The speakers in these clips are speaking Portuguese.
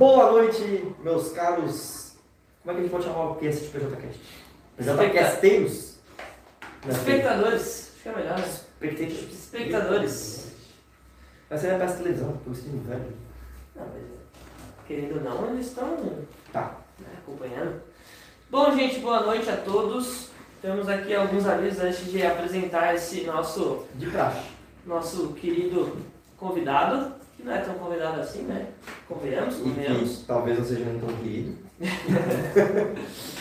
Boa noite, meus caros. Como é que a gente pode chamar o que esse PJCast? PJCasteiros? Espectadores, acho que é melhor, né? Espectadores. Espectadores. Essa é a peça televisão, porque eu stream velho. Não, mas querendo ou não, eles estão Tá. né, acompanhando. Bom, gente, boa noite a todos. Temos aqui alguns avisos antes de apresentar esse nosso, De praxe. nosso querido convidado, que não é tão convidado assim, né? Convenhamos, convenhamos. talvez eu seja nem tão querido.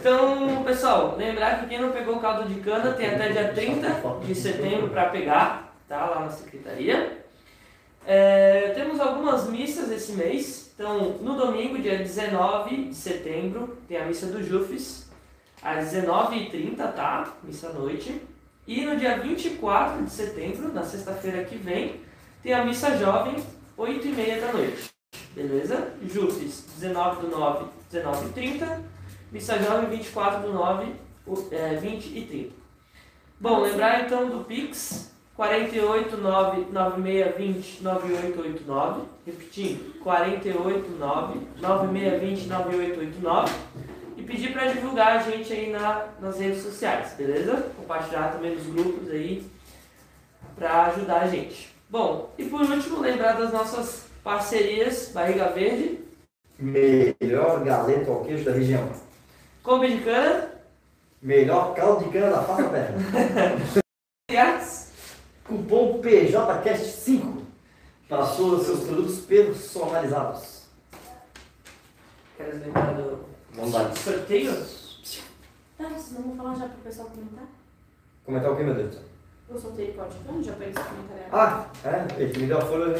Então, pessoal, lembrar que quem não pegou o caldo de cana tem até dia 30 de setembro para pegar, tá? Lá na secretaria. É, temos algumas missas esse mês. Então, no domingo, dia 19 de setembro, tem a missa do Jufes, às 19h30, tá? Missa à noite. E no dia 24 de setembro, na sexta-feira que vem, tem a missa jovem, 8h30 da noite. Beleza? Jufes, 19 do 9, 19h30. Missa Jovem 24 do 9, o- é, 20 e 30. Bom, lembrar então do Pix 489 9620 9889. Repetindo, 489 9620 9889. E pedir para divulgar a gente aí na, nas redes sociais, beleza? Compartilhar também nos grupos aí para ajudar a gente. Bom, e por último, lembrar das nossas parcerias Barriga Verde, Melhor galeto ao queijo da região. Kombi de Cana, Melhor caldo de cana da face terra. Artes. Cupom PJCast5 para sua- seus produtos personalizados. Queres lembrar do Vamos lá. sorteio? Tá, senão vou falar já pro pessoal comentar. Comentar o que, meu Deus? Eu soltei já. Ah, é, ele me deu a folha.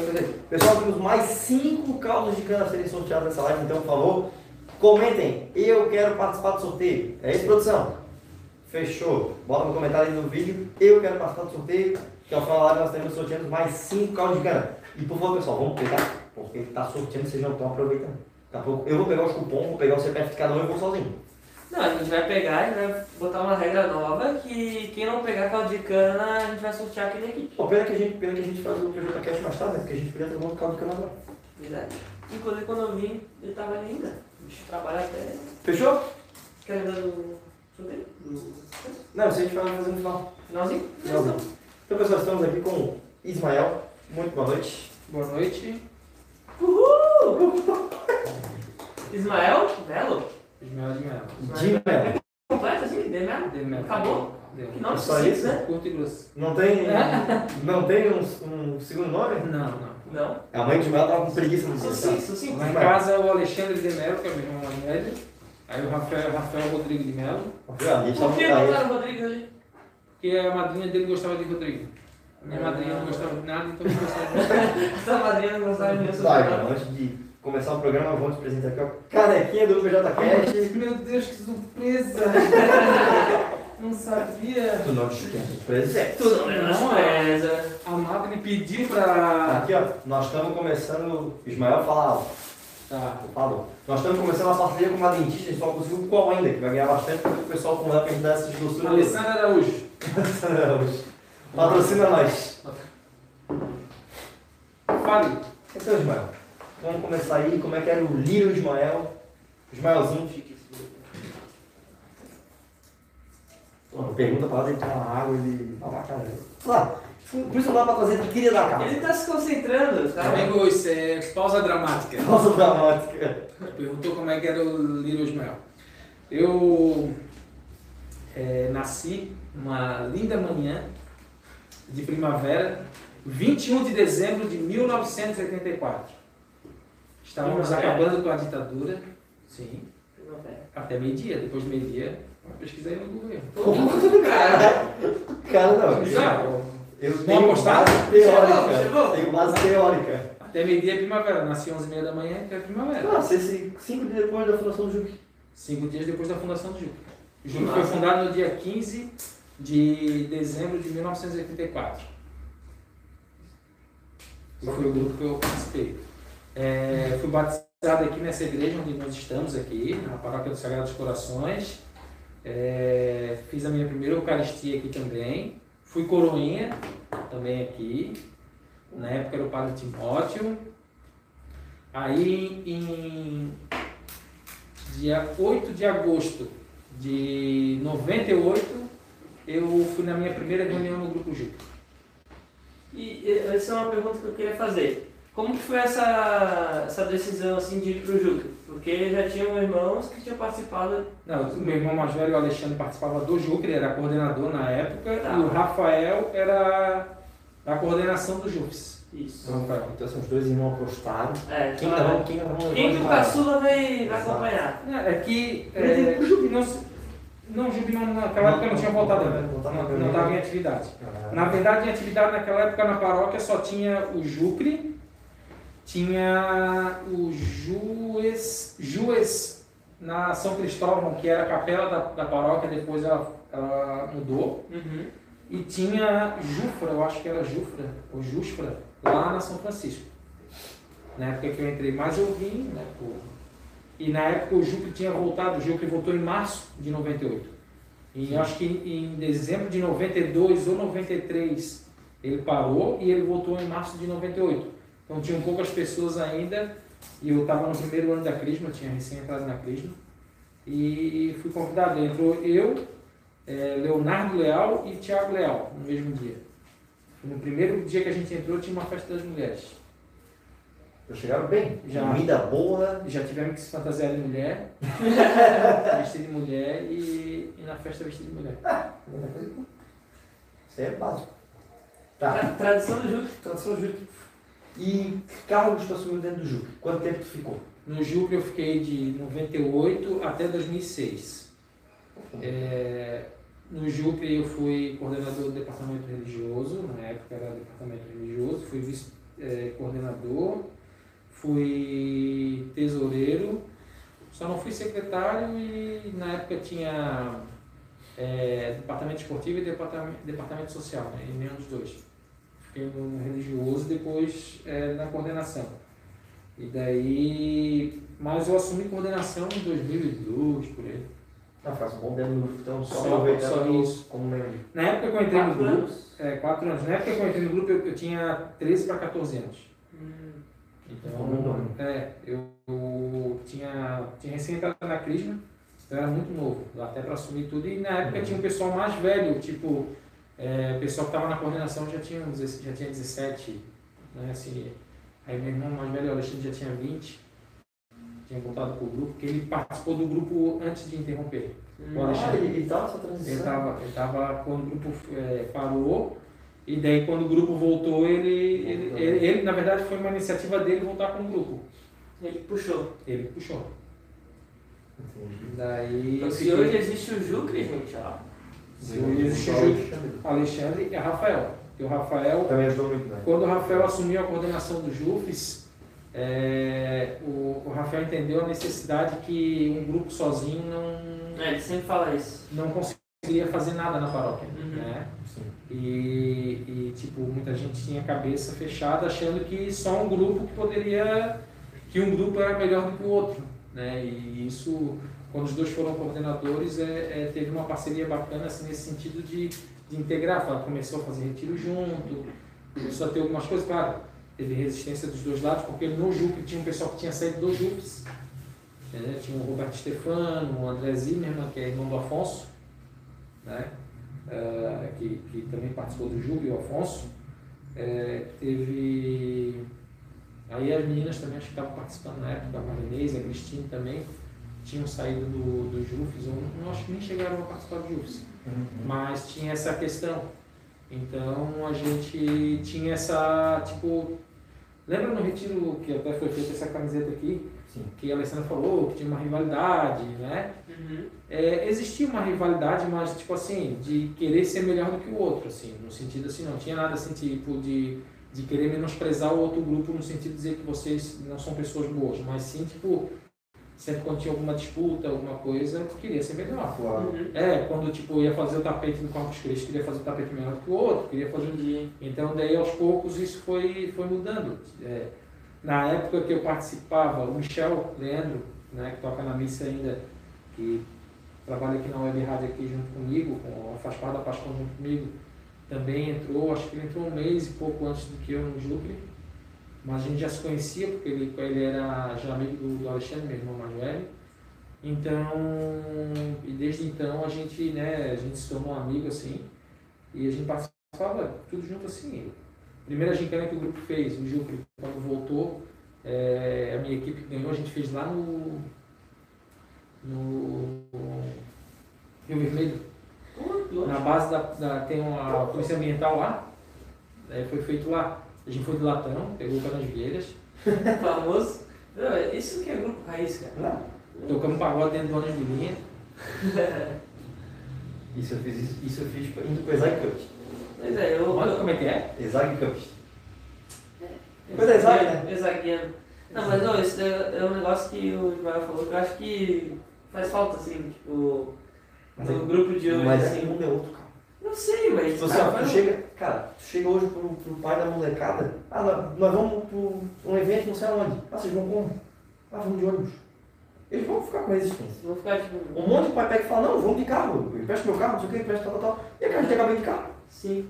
Pessoal, temos mais 5 caldos de cana a serem sorteados nessa live, então, favor, comentem. Eu quero participar do sorteio. É isso, produção? Fechou. Bota no comentário aí no vídeo. Eu quero participar do sorteio, que ao final da live nós teremos sorteando mais 5 caldos de cana. E por favor, pessoal, vamos pegar, porque está sorteando, vocês não estão aproveitando. Daqui a pouco eu vou pegar os cupons, vou pegar o CPF de cada um e vou sozinho. Não, a gente vai pegar e vai botar uma regra nova que quem não pegar caldo de cana, a gente vai sortear aqui na equipe. Pô, pena que a gente, pena que a gente faz o PJCast mais tarde, né? Porque a gente podia ter um caldo de cana agora. Verdade. Inclusive quando eu vim, ele tava ali ainda. O bicho trabalha até. Fechou? Quer lembrar do sorteio? Não, isso a gente vai fazer no final. Finalzinho? Finalzinho. Então, pessoal, estamos aqui com o Ismael. Muito boa noite. Boa noite. Uhul! Ismael Melo? Ismael de Melo. De Melo. Completo assim? De Melo? De Melo. Acabou? Deu. Que nome Só isso? né? Curto e grosso. Não tem, não tem um, um segundo nome? Não, não. Não. A mãe de Melo tava com preguiça no Sucinto, dia. sucinto. Lá em casa é o Alexandre de Melo, que é o meu irmão velho. Aí o Rafael, Rafael Rodrigo de Melo, gente Por que botaram o Rodrigues ali? que a madrinha dele gostava de Rodrigo. A minha madrinha não gostava de nada, então eu gostava de Essa madrinha não gostava de mim, Vai, mano, antes de começar o programa, vamos apresentar aqui ó, canequinha do PJCast. Meu Deus, que surpresa! Não sabia. Tu não te presente. Tu não menospreza. A Madre pediu pra. Aqui, ó, nós estamos começando. Ismael fala alto. Tá. Falou. Nós estamos começando uma parceria com uma dentista, a gente só não conseguiu qual ainda, que vai ganhar bastante, porque o pessoal com ela pra gente dar essas doçuras. Alessandra Araújo. Patrocina nós. Fale. Então, Ismael, vamos começar aí. Como é que era o Lírio Ismael? Ismaelzinho. Uma pergunta pra lá, ele tomar água, ele. Ah, cara. Lá, por isso não dá pra trazer, ele queria dar cara. Ele tá se concentrando, tá? Amigo, isso é pausa dramática. Pausa dramática. Perguntou como é que era o Little Ismael. Eu é, nasci numa linda manhã de primavera, 21 de dezembro de 1984. Estávamos acabando com a ditadura. Sim. Até meio-dia. Depois do meio-dia, eu pesquisei no Google. Cara, Cara, não. Bizarro. Eu tenho base teórica. Chegou, chegou. Tenho base teórica. Até meio-dia é primavera. Nasci 11h30 da manhã, que é primavera. Nossa, esse cinco dias depois da fundação do Juque. Cinco dias depois da fundação do JUC. O JUC Massa. foi fundado no dia 15 de dezembro de 1984. E foi o grupo que eu participei. É, fui batizado aqui nessa igreja onde nós estamos aqui, na Paróquia dos Sagrados Corações. É, fiz a minha primeira Eucaristia aqui também. Fui coroinha também aqui. Na época era o Padre Timóteo. Aí em dia 8 de agosto de 98, eu fui na minha primeira reunião no Grupo. E e essa é uma pergunta que eu queria fazer. Como que foi essa, essa decisão assim de ir pro Juca? Porque já tinham irmãos que tinham participado. Não, o meu irmão mais velho, o Alexandre, participava do Juca, ele era coordenador na época, Tá. e o Rafael era da coordenação do JUFS. Isso. O Rafael. Então, assim, os dois irmãos apostaram. É, Quem fala- tá quem tá bom, Quem que o caçula vai, vai acompanhar? É, é que é, o não, não, o Juca não, naquela época não tinha voltado ainda, Não tava não estava em atividade. Ah, Na verdade, em atividade naquela época na paróquia só tinha o Jucre, tinha o Jues, Jues na São Cristóvão, que era a capela da, da paróquia, depois ela, ela mudou, Uhum. e tinha Jufra, eu acho que era Jufra, ou Jusfra, lá na São Francisco. Na época que eu entrei, mas eu vim, né, pô. E na época o Jucre tinha voltado, o Jucre voltou em março de 98. E eu acho que em dezembro de 92 ou 93 ele parou e ele voltou em março de 98. Então tinham poucas pessoas ainda e eu estava no primeiro ano da Crisma, eu tinha recém entrado na Crisma e fui convidado. Entrou eu, eh, Leonardo Leal e Tiago Leal no mesmo dia. No primeiro dia que a gente entrou tinha uma festa das mulheres. Já chegaram bem. Já. Comida boa. Já tivemos que se fantasiar de mulher, vestir de mulher e, e na festa vestir de mulher. Isso aí é básico. Tá. Tra- Tradição do Juca. Tradição Juque. E que cargos tu assumiu dentro do Juque? Quanto tempo tu ficou? No Juca eu fiquei de 98 até 2006. É, no Jucre eu fui coordenador do departamento religioso, na época era departamento religioso, fui vice-coordenador, fui tesoureiro, só não fui secretário e na época tinha é, departamento esportivo e departamento, departamento social, né, e nenhum dos dois. Fiquei no religioso depois é, na coordenação. E daí, mas eu assumi coordenação em 2002, por aí. Não, faz um bom tempo no grupo, então só Só- só isso. como membro. Na época que eu entrei no Quatro grupo, anos. é, quatro anos. Na época que eu entrei no grupo, eu, eu tinha 13 para 14 anos. Hum. Então, é, eu, eu tinha, tinha recém entrado na Crisma, eu era muito novo, até para assumir tudo. E na época tinha um pessoal mais velho, tipo, é, o pessoal que estava na coordenação já tinha, uns 16 já tinha 17, né, assim. Aí meu irmão mais velho, o Alexandre, já tinha 20, tinha voltado pro grupo, porque ele participou do grupo antes de interromper. Hum. Ah, ele, ele tá nessa Ele transição. estava ele tava, quando o grupo é, parou, e daí quando o grupo voltou, ele, ele, ele, ele, na verdade, foi uma iniciativa dele voltar com o grupo. Ele puxou. Ele puxou. Entendi. Daí. Então, se fiquei- hoje existe o Jucre, gente, ó. Ju- Alexandre e Rafael. E o Rafael, Também ajudou muito, né? quando o Rafael assumiu a coordenação do JUFES, é, o, o Rafael entendeu a necessidade que um grupo sozinho não, É, ele sempre fala isso. não conseguiria fazer nada na paróquia. Uhum. Né? Sim. E, e, tipo, muita gente tinha a cabeça fechada achando que só um grupo que poderia, que um grupo era melhor do que o outro, né? E isso, quando os dois foram coordenadores, é, é, teve uma parceria bacana assim, nesse sentido de, de integrar, Fala, começou a fazer retiro junto, começou a ter algumas coisas, claro, teve resistência dos dois lados, porque no JUP tinha um pessoal que tinha saído dos JUPs, né? tinha o Roberto Stefano, o André Zimmermann, que é irmão do Afonso, né? eh, que, que também participou do e o Afonso. Eh, teve. Aí as meninas também acho que estavam participando na época, a Marinês, a Cristine também, tinham saído do, do Jufes, ou não acho que nem chegaram a participar do Jufes, mas tinha essa questão. Então a gente tinha essa, tipo, lembra no retiro que até foi feita essa camiseta aqui, Sim. que a Alessandra falou, que tinha uma rivalidade, né? Uhum. É, existia uma rivalidade, mas tipo assim, de querer ser melhor do que o outro, assim, no sentido assim, não tinha nada assim, tipo, de, de querer menosprezar o outro grupo no sentido de dizer que vocês não são pessoas boas, mas sim, tipo, sempre quando tinha alguma disputa, alguma coisa, eu queria ser melhor. Claro. Uhum. É, quando tipo, ia fazer o tapete no Corpus Christi, queria fazer o tapete melhor do que o outro, queria fazer Entendi. então, daí aos poucos isso foi, foi mudando. É, na época que eu participava, o Michel Leandro, né, que toca na missa ainda, que trabalha aqui na Web Rádio aqui junto comigo, com, faz parte da Pascal junto comigo, também entrou, acho que ele entrou um mês e pouco antes do que eu no Jucle. mas a gente já se conhecia, porque ele, ele era já amigo do, Alexandre, meu irmão mais velho. Então, e desde então a gente, né, a gente se tornou amigo assim, e a gente participava tudo junto assim. Primeira gincana que o grupo fez, o Gil, quando voltou, é, a minha equipe ganhou, a gente fez lá no, no Rio Vermelho, na base da, da tem uma polícia ambiental lá, Aí foi feito lá. A gente foi de latão, pegou o Canasvieiras, Famoso. Não, isso que é grupo raiz, cara. tocamos pagode dentro do ônibus de linha. Isso eu fiz, isso, isso eu fiz indo pro Exag Cups. Pois é, eu. Olha como é que é? Exag Cups. Coisa exata, né? Exaguiano. Não, mas não, isso é é um negócio que o Ismael falou que eu acho que faz falta, assim, tipo, Mas no é- grupo de hoje, Mas é assim. o mundo é outro, cara. Não sei, mas. Tipo assim, cara, tu chega, cara, tu chega hoje pro, pro pai da molecada, ah, nós, nós vamos pro um evento não sei aonde. Ah, vocês vão como? Ah, vamos de ônibus. Eles vão ficar com resistência. Vou ficar tipo. Um monte de pai pega e fala, não, vamos de carro, eu empresto meu carro, não sei o que, empresto tal, tal, tal. E a cara tem cabelo de carro. Sim.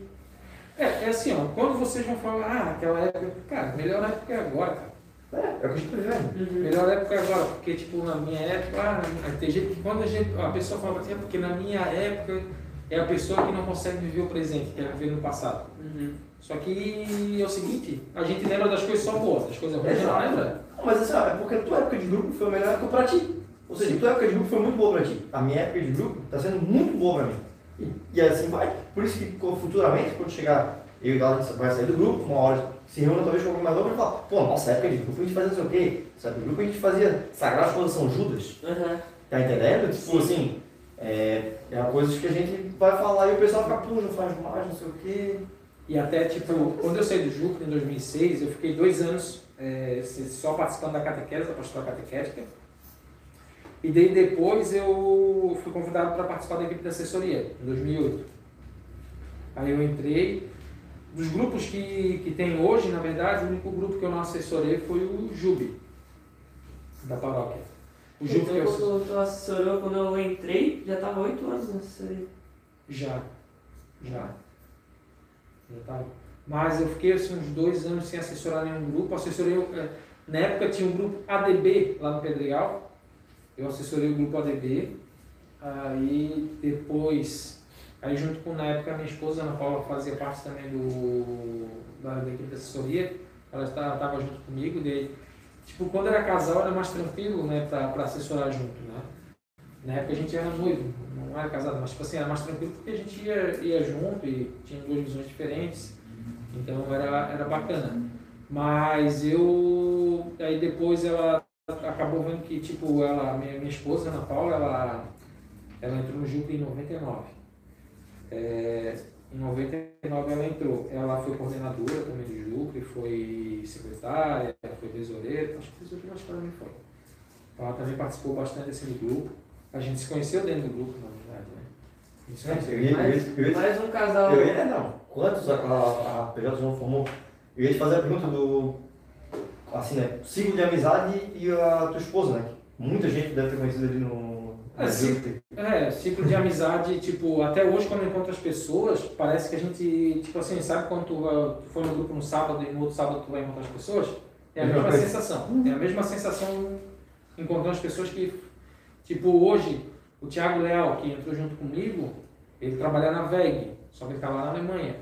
É, é assim, ó, quando vocês vão falar, ah, aquela época, cara, melhor época é agora, cara. É, é o que a gente tá vivendo. Uhum. Melhor época agora, porque tipo, na minha época, ah, tem gente que quando a, gente, a pessoa fala assim, é porque na minha época é a pessoa que não consegue viver o presente, quer viver no passado. Uhum. Só que é o seguinte, a gente lembra das coisas só boas, das coisas ruins não lembra. Não, mas assim, ó, é porque a tua época de grupo foi a melhor época pra ti. Ou seja, a tua época de grupo foi muito boa pra ti. A minha época de grupo tá sendo muito boa pra mim. E, e assim vai. Por isso que futuramente, quando chegar eu e o Galo, a gente vai sair do grupo, uma hora se reúne talvez com alguém mais novo e fala, pô, nossa época de grupo a gente fazia não sei o quê. Sabe, no grupo a gente fazia Sagrada Coisas São Judas. Uhum. Tá entendendo? Tipo Sim. assim, é, é coisas que a gente vai falar e o pessoal fica, pô, não faz mais, não sei o quê. E até, tipo, quando eu saí do Juca em 2006, eu fiquei dois anos é, só participando da catequese, da pastoral catequética. E daí depois eu fui convidado para participar da equipe de assessoria, em 2008. Aí eu entrei. Dos grupos que, que tem hoje, na verdade, o único grupo que eu não assessorei foi o Jube, da paróquia. O Jube Então, que eu quando tu assessorou, quando eu entrei, já tava oito anos nessa assessoria. Já, já. Já tava. Mas eu fiquei assim, uns dois anos sem assessorar nenhum grupo. Assessorei, eh, na época tinha um grupo ADB lá no Pedregal. Eu assessorei o grupo ADB. Aí depois, aí junto com na época a minha esposa Ana Paula fazia parte também do, da, da equipe de assessoria. Ela estava junto comigo. Daí, tipo, quando era casal era mais tranquilo né, para assessorar junto. Né? Na época a gente era noivo, não era casado, mas tipo assim, era mais tranquilo porque a gente ia, ia junto e tinha duas visões diferentes. Então era, era bacana. Mas eu. Aí depois ela acabou vendo que, tipo, ela, minha, minha esposa, Ana Paula, ela, ela entrou no Juca em 99. É, em 99 ela entrou. Ela foi coordenadora também do Juca, e foi secretária, foi tesoureira, acho que tesoureira acho que ela nem foi. Ela também participou bastante desse grupo. A gente se conheceu dentro do grupo, na verdade, né? Se conheceu. Eu ia, ia, eu ia, Mais um casal. eu ia não. Quantos a, a, a PJ não formou? Eu ia te fazer a pergunta do, assim, né, ciclo de amizade e a tua esposa, né? que Muita gente deve ter conhecido ali no... Ah, sim. É, ciclo de amizade, tipo, até hoje quando eu encontro as pessoas, parece que a gente, tipo assim, sabe quando tu, tu foi no grupo no sábado e no outro sábado tu vai encontrar as pessoas? É a Mesma mesma coisa. sensação. É a mesma sensação encontrando as pessoas que, tipo, hoje, o Thiago Leal, que entrou junto comigo, ele trabalha na VEG, só que ele tá lá na Alemanha.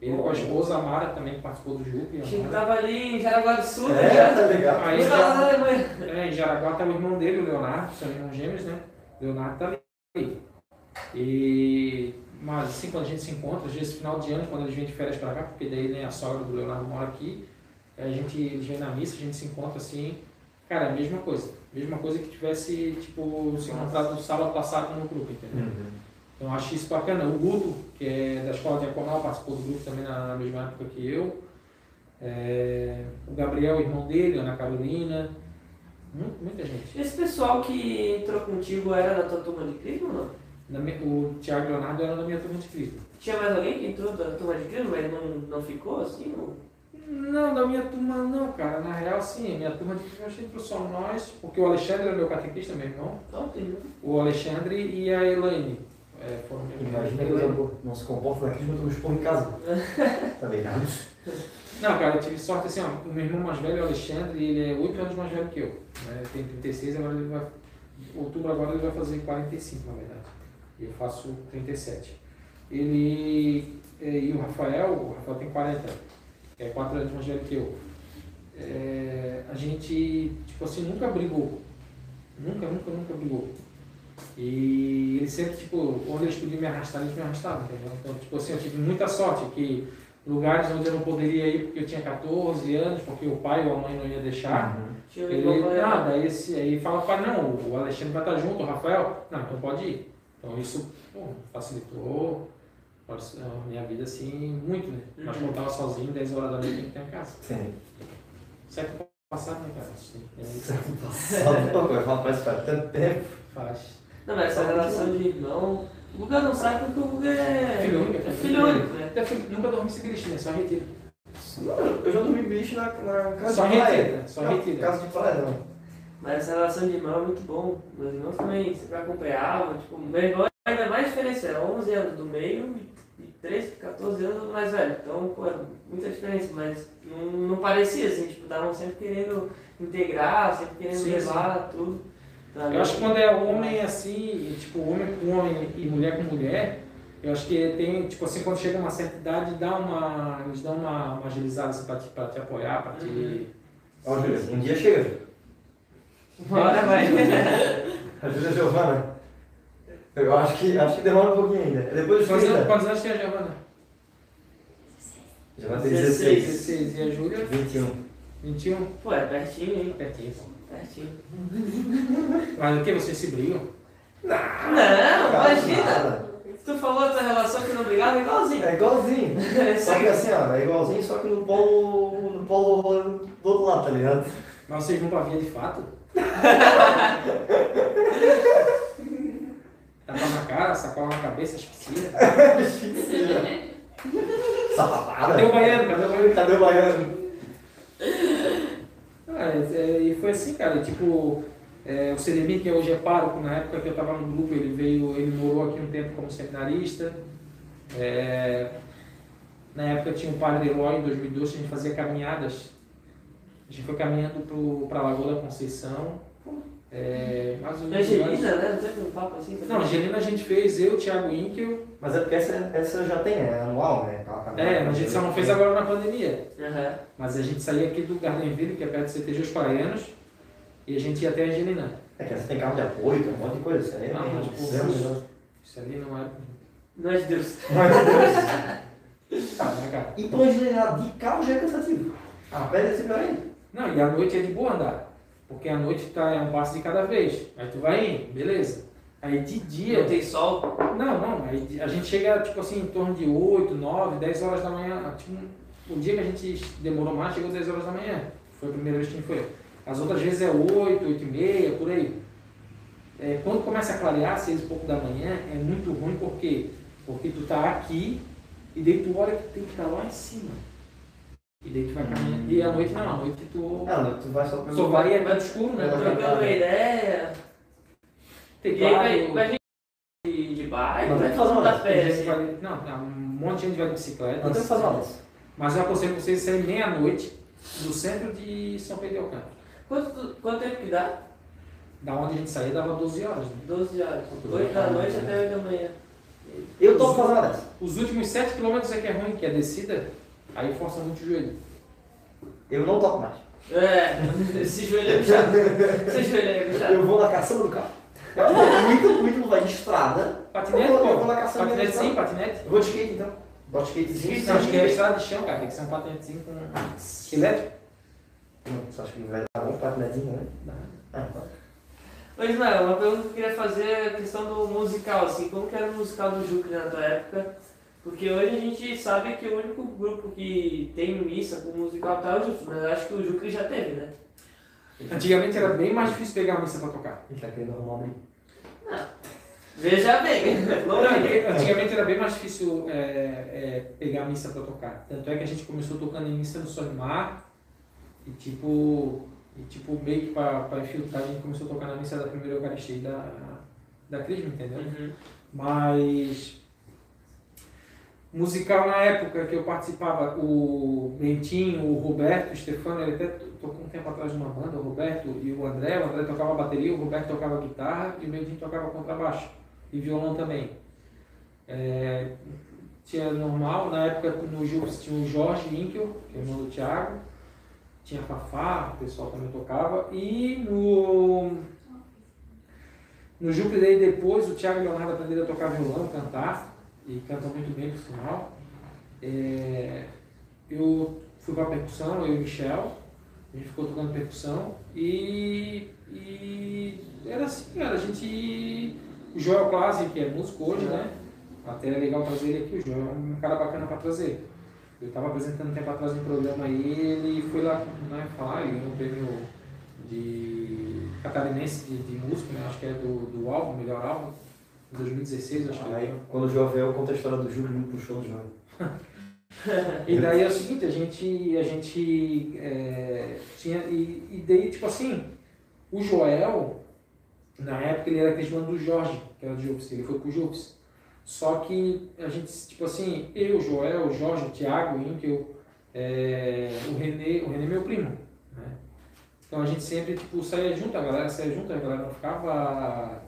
Ele com a esposa, a Mara, também que participou do Jupe. A gente tava ali em Jaraguá do Sul, É, né? tá ligado? Aí Aí lá na Alemanha. É, em Jaraguá tá o irmão dele, o Leonardo, são irmãos gêmeos, né? Leonardo tá ali. E, mas assim, quando a gente se encontra, às vezes final de ano, quando eles vêm de férias pra cá, porque daí né, a sogra do Leonardo mora aqui, a gente, eles vêm na missa, a gente se encontra assim, cara, a mesma coisa. Mesma coisa que tivesse, tipo, se encontrado no sábado passado no grupo, entendeu? Uhum. Então acho isso bacana. O Guto, que é da escola diaconal, participou do grupo também na, mesma época que eu. É, o Gabriel, irmão dele, Ana Carolina. Mu- Muita gente. Esse pessoal que entrou contigo era da tua turma de Cristo ou não? Na o Thiago Leonardo era da minha turma de Cristo. Tinha mais alguém que entrou da turma de Cristo, mas não, não ficou assim? Ou... Não, da minha turma não, cara. Na real, sim, a minha turma de que entrou só nós, porque o Alexandre era meu catequista, meu irmão. Não, tem. O Alexandre e a Elaine. é, foram Imagina que eu não se comporta daqui junto com os pão em casa. Tá ligado? Não, cara, eu tive sorte assim, ó, o meu irmão mais velho, o Alexandre, ele é 8 anos mais velho que eu. Né? Tem 36, agora ele vai. Outubro agora ele vai fazer 45, na verdade. E eu faço 37. Ele é, e o Rafael, o Rafael tem 40, que é 4 anos mais velho que eu. É, a gente, tipo assim, nunca brigou. Nunca, nunca, nunca brigou. E ele sempre, tipo, quando eles podiam me arrastar, eles me arrastavam, entendeu? Então, tipo assim, eu tive muita sorte que lugares onde eu não poderia ir porque eu tinha 14 anos, porque o pai ou a mãe não ia deixar. Tinha um Ele, ah, daí esse, aí fala para não, o Alexandre vai estar junto, o Rafael, não, então pode ir. Então isso pô, facilitou a minha vida assim muito, né? Mas Uhum. quando eu tava sozinho, 10 horas da noite, tinha que estar em casa. Sim. Século passado, né, cara? Assim, é, Passado, que faz tanto tempo. faz. Não, mas essa relação de irmão. O Guga não sabe porque o Guga é. Filho único, É filho único, né? Até nunca dormi sem Cristina, só retiro. Não, eu já dormi bicho na, na casa Só de né? só Não, retira. Casa de não. Mas essa relação de irmão é muito bom. Meus irmãos também sempre acompanhavam. Tipo, meu irmão ainda é mais diferença, era 11 anos do meio e 13, 14 anos do mais velho. Então, pô, é muita diferença, mas não, não parecia assim, tipo, estavam sempre querendo integrar, sempre querendo Sim, levar tudo. Eu acho que quando é homem assim, tipo, homem com homem e mulher com mulher, eu acho que tem, tipo assim, quando chega uma certa idade, dá uma, eles dão uma, uma agilizada assim, pra, te, pra te apoiar, pra te... Uhum. Ó, Júlia, um dia chega, hora vai. A Júlia Giovana. Eu acho que, acho que demora um pouquinho ainda. Depois dos Quantos anos, 30. quantos anos tem a Giovana? Ter 16. 16. 16 e a Júlia? 21. 21? Pô, é pertinho, hein? Pertinho. Mas o que? Vocês se brigam? Não, Cara, imagina! nada. Tu falou da tua relação que não brigava é igualzinho. É igualzinho. Só que assim, ó, é igualzinho, só que no polo, no polo do outro lado, tá ligado? Mas vocês vão pra via de fato? Tapa na cara, sacola na cabeça, asfixia. Sapatada. Cadê o baiano? Cadê o baiano? Cadê o baiano? Ah, é, é, e foi assim, cara, tipo, é, o Ceremi, que hoje é pároco, na época que eu estava no grupo, ele veio, ele morou aqui um tempo como seminarista. É, na época tinha o padre Eloy, em 2012, a gente fazia caminhadas. A gente foi caminhando para a Lagoa da Conceição. É, mais ou menos- Angelina, né? Não teve um papo assim? Não, Angelina a gente fez, eu, Thiago Inkel. Mas é porque essa, essa já tem, é anual, né? É, mas a gente só não fez agora na pandemia. Aham. Mas a gente saía aqui do Gardenville, que é perto do CTG Os Praianos, e a gente ia até Angelina. É que essa tem carro de apoio, tem um monte de coisa. Isso aí é Ah, bem- mas, pô, isso é Isso ali não é. Não é de Deus. Ah, né, cara? E pra Angelina de carro já é cansativo. A pé deve ser pior ainda. Não, e à noite é de boa andar. Porque à noite tá, é um passo de cada vez. Aí tu vai indo, beleza. Aí de dia. Não tem sol. Não, não. Aí de- a gente chega, tipo assim, em torno de 8, 9, 10 horas da manhã. Tipo, o dia que a gente demorou mais, chegou 10 horas da manhã. Foi a primeira vez que a gente foi. As outras vezes é 8, 8 e meia, por aí. É, quando começa a clarear, 6 e pouco da manhã, é muito ruim, por quê? Porque tu tá aqui e daí tu olha que tem que estar lá em cima. E daí tu vai caminhando. E à noite não, à noite tu. Ah, não, tu vai só Só vai é mais escuro, né? Vai Trocando uma ideia. Tem E aí vai, claro, vai gente de, de bike, Não, vai tem que fazer uma. Tem que vai- Não, não, um monte de gente vai de bicicleta. Não tem que fazer uma. Mas eu aconselho vocês a saírem meia-noite do centro de São Pedro de Alcântara. Quanto, quanto tempo que dá? Da onde a gente saía dava 12 horas. Né? 12 horas. 8 da noite até 8 da manhã. Eu tô fazendo dessa. Os últimos 7 km é que é ruim, que é descida, aí força muito o joelho. Eu não toco mais. É, esse joelho é puxado. Esse joelho é puxado. Eu vou na caçamba do carro. Eu vou muito, muito vai de estrada. Patinete, eu vou, eu vou na caçamba Patinete de sim, patinete. Eu vou de skate então. Boto skatezinho. Não, acho que é estrada de chão, cara. Tem que ser um patinetezinho com elétrico. Não, você acha que vai dar um patinezinho, né? Dá. Ah, tá. Ô Ismael, uma pergunta que eu queria fazer é a questão do musical, assim, como que era o musical do Juque na tua época? Porque hoje a gente sabe que o único grupo que tem missa com musical tá é o Juque, mas eu acho que o Juque já teve, né? Antigamente era bem mais difícil pegar a missa pra tocar. Ele tá querendo arrumar briga. Veja bem, Não, ver. Antigamente era bem mais difícil é, é, pegar a missa pra tocar. Tanto é que a gente começou tocando em missa no Sonimar e tipo, e tipo meio que pra infiltrar a gente começou a tocar na missa da primeira Eucaristia da, da Crisma, entendeu? Uhum. Mas musical na época que eu participava, o Bentinho, o Roberto, o Stefano, ele até tocou um tempo atrás numa banda, o Roberto e o André, o André tocava bateria, o Roberto tocava guitarra e o Bentinho tocava contrabaixo e violão também. É, tinha normal, na época no Júpiter tinha o Jorge Inkel, que é irmão do Thiago, tinha Fafá, o pessoal também tocava, e no, no Júpiter depois o Thiago e Leonardo aprenderam a tocar violão, cantar, e cantam muito bem por sinal. É, eu fui para percussão, eu e o Michel, a gente ficou tocando percussão e, e era assim, cara, a gente. O Joel Klasi, que é músico hoje, né? Até é legal trazer ele aqui, o Joel é um cara bacana para trazer. Eu estava apresentando um tempo atrás um programa aí, ele foi lá né, falar, ele ganhou um prêmio de catarinense de, de música, né? Acho que é do, do álbum, melhor álbum, em 2016, acho que Aí, quando o eu conto a história do Júlio pro show do João. E daí é o seguinte, a gente, a gente é, tinha, e, e daí tipo assim, o Joel, na época ele era testemunho do Jorge, que era do Jupes, ele foi pro Jupes. Só que a gente, tipo assim, eu, o Joel, o Jorge, o Thiago, o Inkel, é, o Renê, o Renê é meu primo, né? Então a gente sempre, tipo, saía junto, a galera saía junto, a galera não ficava,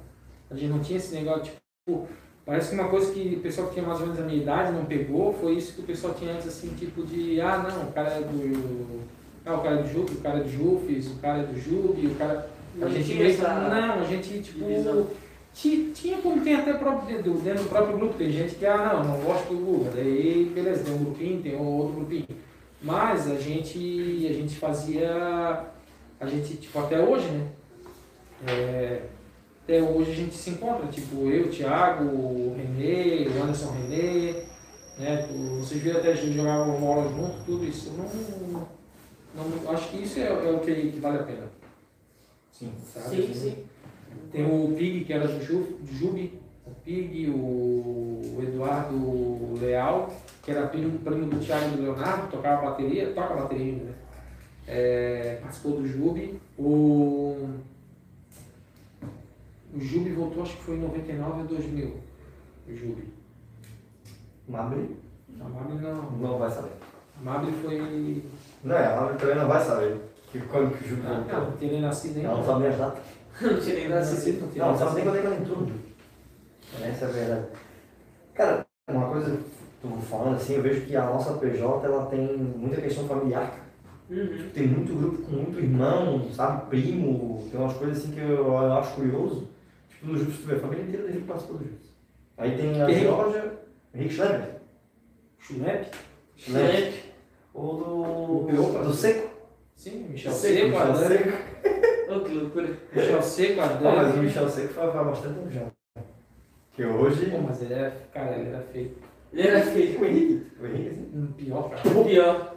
a gente não tinha esse negócio, tipo, Parece que uma coisa que o pessoal que tinha mais ou menos a minha idade não pegou foi isso que o pessoal tinha antes, assim, tipo de, ah, não, o cara é do. Ah, o cara é do Jupe, o cara é do Jufes, o cara é do Jubi, o cara. A gente meio que- essa Não, a gente, tipo. divisão. Tinha, tinha como tem até próprio, dentro, do próprio grupo, tem gente que, ah, não, não gosto do Guga, daí beleza, tem um grupinho, tem outro grupinho. Mas a gente, a gente fazia, a gente, tipo, até hoje, né? É, até hoje a gente se encontra, tipo, eu, o Thiago, o Renê, o Anderson Renê, né? Vocês viram até a gente jogava bola junto, tudo isso. Não, não, acho que isso é, é o que, que vale a pena. Sim. Sabe? Sim, sim. Tem o Pig, que era do, Ju, do Jubi, o Pig, o Eduardo Leal, que era primo, primo do Thiago e do Leonardo, tocava bateria, toca bateria ainda, né? É, participou do Jubi. O, o Jubi voltou, acho que foi em 99 ou 2000. O Jubi. Mabri? A Mabel não. Não vai saber. A Mabel foi. Não é, a Mabri também não vai saber. Que quando que o Júlio Ah, voltou. não, não tinha nem nascido ainda. Ela não sabe nem as datas. Não tinha nem nascido. não nascido. nem quando é ela entrou. Essa é a verdade. Cara, uma coisa que tu falando assim, eu vejo que a nossa PJ ela tem muita questão familiar. cara. Uhum. Tem muito grupo com muito irmão, sabe? Primo, tem umas coisas assim que eu, eu acho curioso. Tipo, no Júpiter, tu vê, a família inteira dele participou do Júpiter. Aí tem a Quem? Georgia, Henrique Schlemmer. Chulep? Schlemmer. Ou O do. Do Seco. Sim, Michel Seco, Seco, Michel Adão. Seco. Que loucura. Michel Seco, Ah, mas o Adão. Michel Seco foi há bastante tempo já. Que hoje. Pô, mas ele era, cara, ele era feio. Ele era feio. O Henrique. O Henrique, Pior, cara. Pior.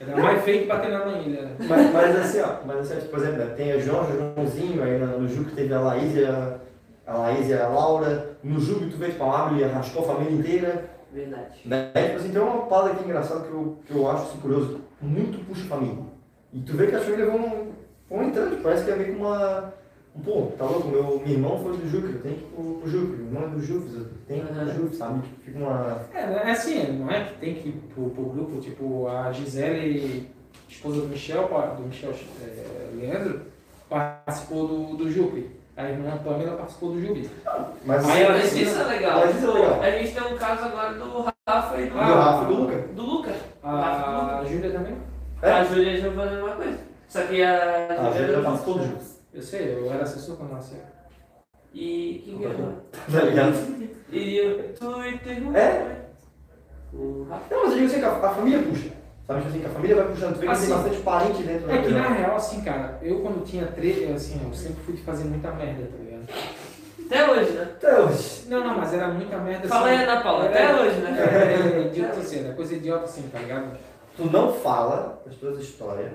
Era mais feio que bater na mãe, ele era. Mas, mas assim, ó, mas assim, ó, por exemplo, né, tem a João, o Joãozinho, aí no Juco teve a Laís e a, a Laís e a Laura. No Juco tu vê, tipo, a Abre arrastou a família inteira. Verdade. Né? Tipo assim, tem uma parada aqui engraçada que eu, que eu acho assim, curioso. Muito puxa família. E tu vê que as famílias vão, entrando, tipo, parece que é meio que uma... um, Pô, tá louco, meu, meu irmão foi do eu tenho que ir pro, pro Juco. Meu irmão é do eu tenho que ir pro. Juco, sabe? Tipo, fica uma... É, é assim, não é que tem que ir pro, pro grupo, tipo, a Gisele, esposa do Michel, do Michel é, Leandro, participou do, do Jupe. A irmã Pamela participou do. Mas, Aí ela Mas disse- isso é legal. Mas isso é legal. A gente tem um caso agora do Rafa e do, do Rafa do Luca. do Luca. Luca. A Júlia também? É? A Júlia já fazendo a mesma coisa. Só que a. A Júlia já participou do Juco. Eu sei, eu era assessor quando nasceu. E. Quem que é? Tá ligado? E eu- tu e teu irmão. É? O Rafa. Não, mas eu digo assim que a, a família puxa. Sabe, tipo assim, que a família vai puxando. Tu vê que Assim, tem bastante parente dentro da É que na real, assim, cara, eu quando tinha 13, assim, eu sempre fui de fazer muita merda, tá ligado? Até hoje, né? Então, hoje. Não, não, mas era muita merda Fala assim. aí, Ana Paula. Até É, hoje, né? É, é, idiota assim, era coisa idiota assim, tá ligado? Tu não fala das tuas histórias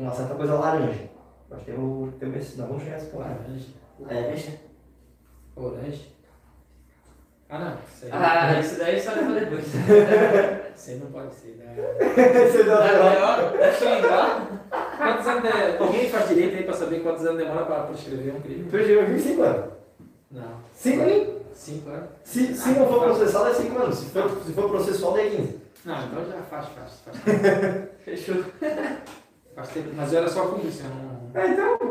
com uma certa coisa laranja. Mas tem o. Tem esse. Não, vamos chegar a esse ponto. Laranja. É. Orange. Ah, não. Isso aí, Ah, isso daí só leva depois. isso aí não pode ser. Né? Você Tá a melhor? Deixa eu ligar. Quantos anos de... Alguém faz direito aí pra saber quantos anos demora pra, pra escrever um crime? Tu chegou 25 anos. Não. 5 anos? Cinco anos? Se, se não for processado, é 5 anos. Se for, se for processual, é 15. Não, então já faz, faz, faz. Fechou. Mas eu era só polícia, eu não. É, então, pô.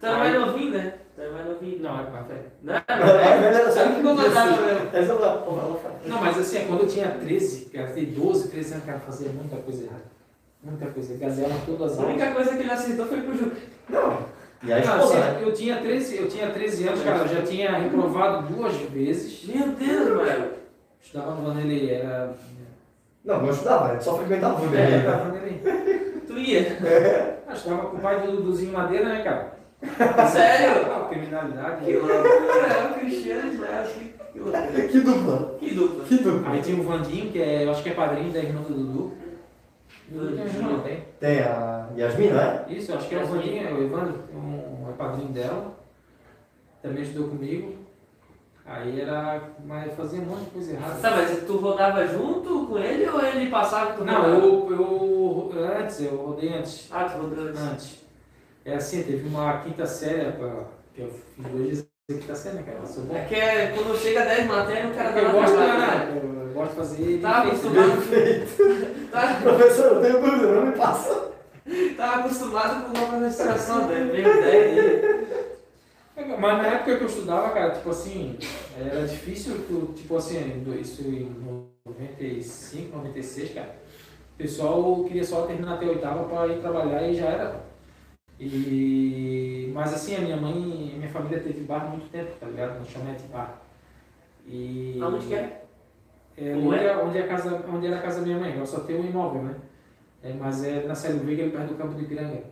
Tu era mais novinho, né? Tu era mais novinho. Não, é mais velho. Não, É, mas era só que ela faz. Não, mas assim, quando eu tinha 13, cara, tem 12, 13 anos, cara, fazia muita coisa errada. Muita coisa. Gazela todas as A única coisa que ele acertou foi pro Ju. Não. E aí, Não, pô, assim, né? eu, tinha 13, eu tinha 13 anos, cara, eu já tinha reprovado duas vezes. Meu Deus, mano. Estudava no Vanderlei, era. Não, não estudava, só frequentava o É, era Vanderlei. Tu ia. Ah, estudava com o pai do Duduzinho Madeira, né, cara? Sério? Ah, criminalidade. Que loucura. É o Cristiano Israel. Que, que loucura. Que dupla. Que dupla. Que dupla. Aí tinha o Vandinho, que é, eu acho que é padrinho da irmã do Dudu. Irmã, não tem? Tem a Yasmin, não é? Isso, eu acho que é o Vandinho, é o Evandro, um, é padrinho dela. Também estudou comigo. Aí era. Mas fazia um monte de coisa errada. Tá, mas tu rodava junto com ele ou ele passava com tu Não, eu, eu. Antes, eu rodei antes. Ah, tu rodou antes. Antes. É assim, teve uma quinta série, que eu fiz dois quinta série, né, cara? Eu sou bom. É que é, quando chega 10 matérias, o cara tá Eu gosto, trabalho, né? eu gosto de fazer. Tá feito. acostumado. Tá, Professor, eu tenho dúvida, não me passa. tá acostumado com uma administração, né? Meio ideia dele. Mas na época que eu estudava, cara, tipo assim, era difícil, tipo assim, do- isso em 95, 96, cara. O pessoal queria só terminar até a oitava para ir trabalhar e já era. E, mas assim, a minha mãe, minha família teve bar há muito tempo, tá ligado? No Chamete Bar. E, Aonde que é? É, onde, é? é- onde, é a casa, onde era a casa da minha mãe, agora só tem um imóvel, né? É, mas é na Célio Veiga, perto do Campo de Piranga.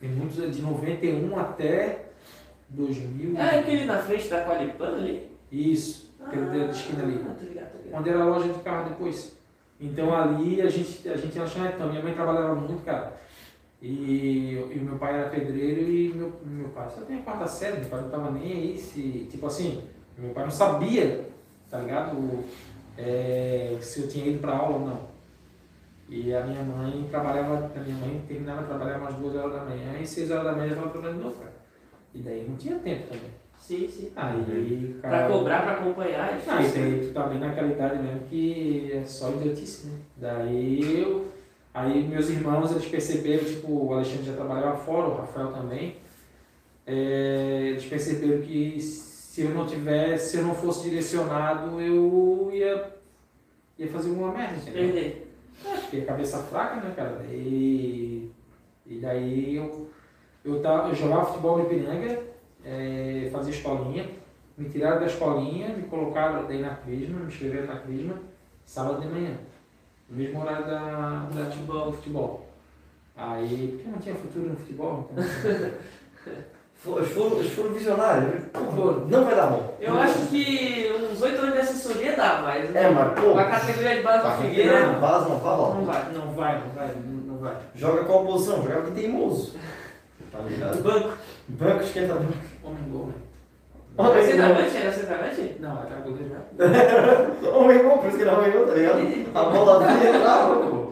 Tem muitos, de 91 até 2000. É aquele na frente da Qualipan ali? Isso, aquele dedo de esquina ali. Ah, tô ligado, tô ligado. Onde era a loja de carro depois. Então ali a gente, a gente achava, então minha mãe trabalhava muito, cara. E, e o meu pai era pedreiro e meu, meu pai só tem a quarta série, meu pai não tava nem aí se. Tipo assim, meu pai não sabia, tá ligado? É, se eu tinha ido pra aula ou não. E a minha mãe trabalhava, a minha mãe terminava de trabalhar umas duas horas da manhã e seis horas da manhã já estava trabalhando de novo, cara. E daí não tinha tempo também. Sim, sim. Aí, Pra cara. cobrar, pra acompanhar, é Ah, e difícil. daí tu tá bem naquela idade mesmo que é só idiotice, né? Daí eu. Aí meus irmãos, eles perceberam, tipo, o Alexandre já trabalhava fora, o Rafael também. É, eles perceberam que se eu não tivesse, se eu não fosse direcionado, eu ia, ia fazer alguma merda, entendeu? Perder. É, porque cabeça fraca, né, cara? E, e daí eu, eu, tava, eu jogava futebol no Ipiranga, é, fazia escolinha, me tiraram da escolinha, me colocaram daí na Crisma, me inscreveram na Crisma, sábado de manhã, no mesmo horário da, da futebol, futebol. Aí, porque eu não tinha futuro no futebol, então. Eles foram, eles foram visionários. né? Foram. Não vai dar bom. Eu acho que uns 8 anos de assessoria dá, mas. É, mas, pô, A categoria de base do Tá, Figueira. não, vaza não vai rolar. Não vai. Não vai, não vai, não vai. Joga qual posição? Joga que teimoso. Tá ligado? Banco. Banco esquenta banco. Homem gol, né? Era Homem gol. centroavante? Era centroavante? Não, era goleiro já. Homem gol, por isso que ele é homem gol, tá ligado? A bola vinha entrava, pô.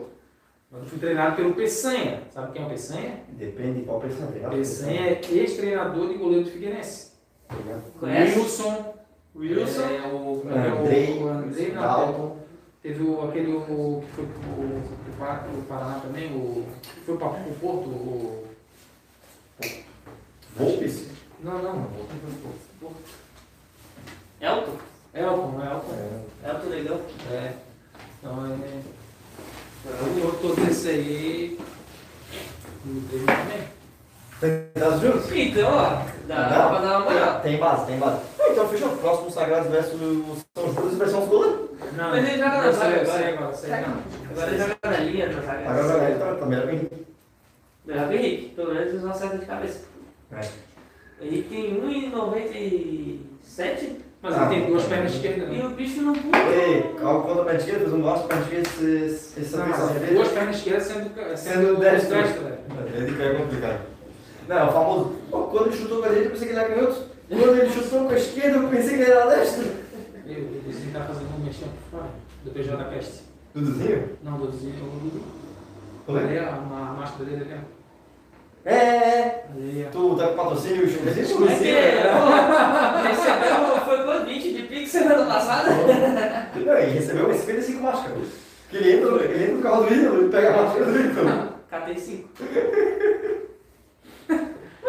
Eu fui treinado pelo Peçanha. Sabe quem é o Peçanha? Depende de qual pessoa, tá? Peçanha é ex-treinador de goleiro do Figueirense. Tá? Conhece? Wilson. Wilson. É, o, Andrei, o, o Andrei, Dalton. Teve o, aquele o, que foi pro, pro, Pará- pro Paraná também, o, que foi para o Porto. O, Volpes? não, não, não foi pro Porto. Elton. Elton, não é Elton. É. Elton Negão. É. Então é. Eu tô desse aí. O David também. Tem das juntos? Então, ó, dá Não. pra dar uma moral. Tem base, tem base. Ah, Então fechou. Próximo Sagrados versus São Judas vai ser uns goleiros. Não, Mas ele joga na zaga agora. sei agora, sei não. Agora ele joga na linha, na zaga. Agora vai tá, tá melhor que o Henrique. Melhor que o Henrique, pelo menos eles não acertam de cabeça. É. Henrique tem 1,97 Mas ele tem duas pernas esquerdas, e né? o bicho não pula. Ei, calma contra a perna esquerda, um gosto pra perna esquerda, esse- Não, feira. duas pernas esquerdas sendo, Sendo sendo destro. destro, velho. Ele que é complicado. Não, o famoso. Pô, quando ele chutou com a direita, eu pensei que ele era canhoto. Quando ele chutou com a esquerda, eu pensei que ele era destro. Eu, o Duduzinho tá fazendo um mexão por fora. Do PJ da Cast. Duduzinho? Não, o Duduzinho é o Dudu. É? A máscara dele ali, ó. É, é, Aí, ó. tu tá com patrocínio exclusivo? É que, pô, recebeu, foi quanto? 20 de Pix semana passada? Não, ele recebeu 55 máscaras. Que ele entra, ele entra no carro do ídolo e pega a máscara do ídolo. Catei 5.